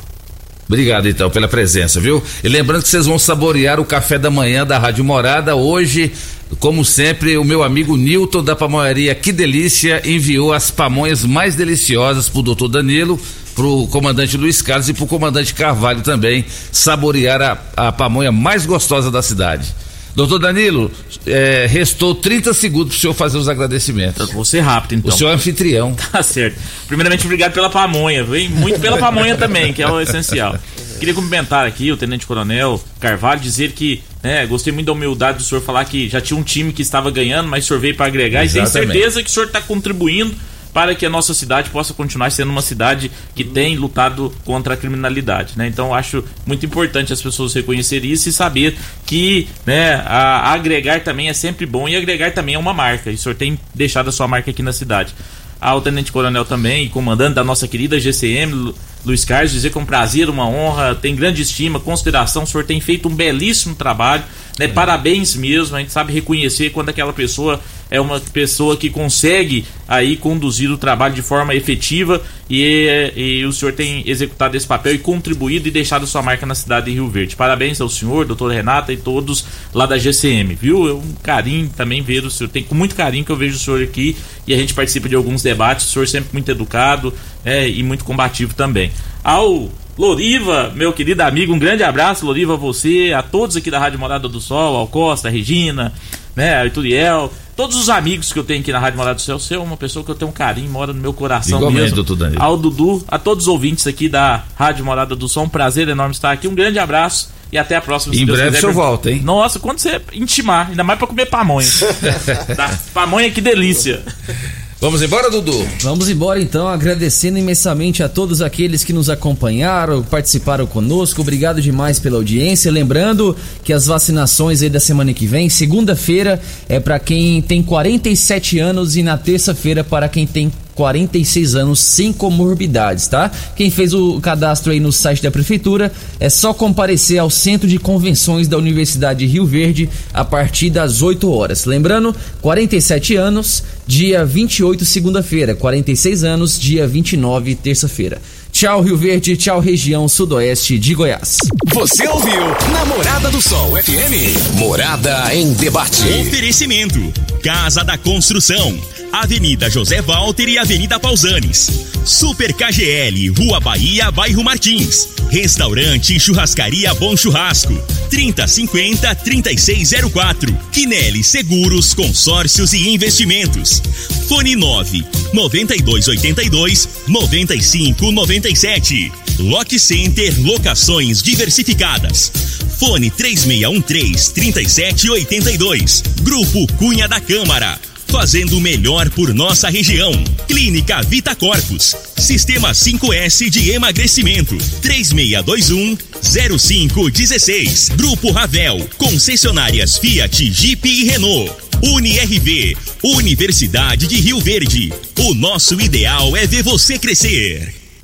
Obrigado então pela presença, viu? E lembrando que vocês vão saborear o café da manhã da Rádio Morada hoje. Como sempre, o meu amigo Newton da Pamonharia Que Delícia enviou as pamonhas mais deliciosas pro doutor Danilo pro comandante Luiz Carlos e pro comandante Carvalho também saborear a, a pamonha mais gostosa da cidade. Doutor Danilo, é, restou 30 segundos para o senhor fazer os agradecimentos. Vou ser rápido, então. O senhor é anfitrião. Tá certo. Primeiramente, obrigado pela pamonha, vem muito pela pamonha também, que é o essencial. Queria cumprimentar aqui o Tenente Coronel Carvalho, dizer que né, gostei muito da humildade do senhor falar que já tinha um time que estava ganhando, mas o senhor veio para agregar Exatamente. e tenho certeza que o senhor está contribuindo para que a nossa cidade possa continuar sendo uma cidade que tem lutado contra a criminalidade. Né? Então acho muito importante as pessoas reconhecerem isso e saber que né, a, a agregar também é sempre bom e agregar também é uma marca. E o senhor tem deixado a sua marca aqui na cidade ao Tenente Coronel também, comandante da nossa querida GCM, Luiz Carlos, dizer que é um prazer, uma honra, tem grande estima, consideração, o senhor tem feito um belíssimo trabalho, né? É. Parabéns mesmo, a gente sabe reconhecer quando aquela pessoa é uma pessoa que consegue aí conduzir o trabalho de forma efetiva e, e, o senhor tem executado esse papel e contribuído e deixado sua marca na cidade de Rio Verde. Parabéns ao senhor, doutor Renata e todos lá da GCM, viu? É um carinho também ver o senhor, tem com muito carinho que eu vejo o senhor aqui e a gente participa de alguns debates, o senhor sempre muito educado, é, e muito combativo também. Ao Loriva, meu querido amigo, um grande abraço, Loriva, a você, a todos aqui da Rádio Morada do Sol, ao Costa, a Regina, né, a Ituriel, todos os amigos que eu tenho aqui na Rádio Morada do Céu, você é uma pessoa que eu tenho um carinho, mora no meu coração Igualmente, mesmo. doutor Danilo. Ao Dudu, a todos os ouvintes aqui da Rádio Morada do Sol, um prazer enorme estar aqui, um grande abraço e até a próxima. Em Deus breve quiser. o senhor volta, hein? Nossa, quando você intimar, ainda mais pra comer pamonha. Tá? Pamonha, que delícia. Vamos embora, Dudu? Vamos embora então, agradecendo imensamente a todos aqueles que nos acompanharam, participaram conosco. Obrigado demais pela audiência. Lembrando que as vacinações aí da semana que vem, segunda-feira é para quem tem 47 anos e na terça-feira para quem tem 46 anos sem comorbidades, tá? Quem fez o cadastro aí no site da prefeitura é só comparecer ao Centro de Convenções da Universidade de Rio Verde a partir das 8 horas. Lembrando, 47 anos, dia 28, segunda-feira, 46 anos, dia 29, terça-feira. Tchau, Rio Verde, tchau, região sudoeste de Goiás. Você ouviu Namorada do Sol FM. Morada em debate. Oferecimento: Casa da Construção, Avenida José Walter e Avenida Pausanes. Super KGL, Rua Bahia, Bairro Martins. Restaurante Churrascaria Bom Churrasco. 3050-3604. Quinelli Seguros, Consórcios e Investimentos. Fone 9 9282 9597. Lock Center Locações Diversificadas. Fone 3613-3782. Grupo Cunha da Câmara. Fazendo o melhor por nossa região. Clínica Vita Corpus. Sistema 5S de emagrecimento. 3621-0516. Grupo Ravel. Concessionárias Fiat, Jeep e Renault. UniRV. Universidade de Rio Verde. O nosso ideal é ver você crescer.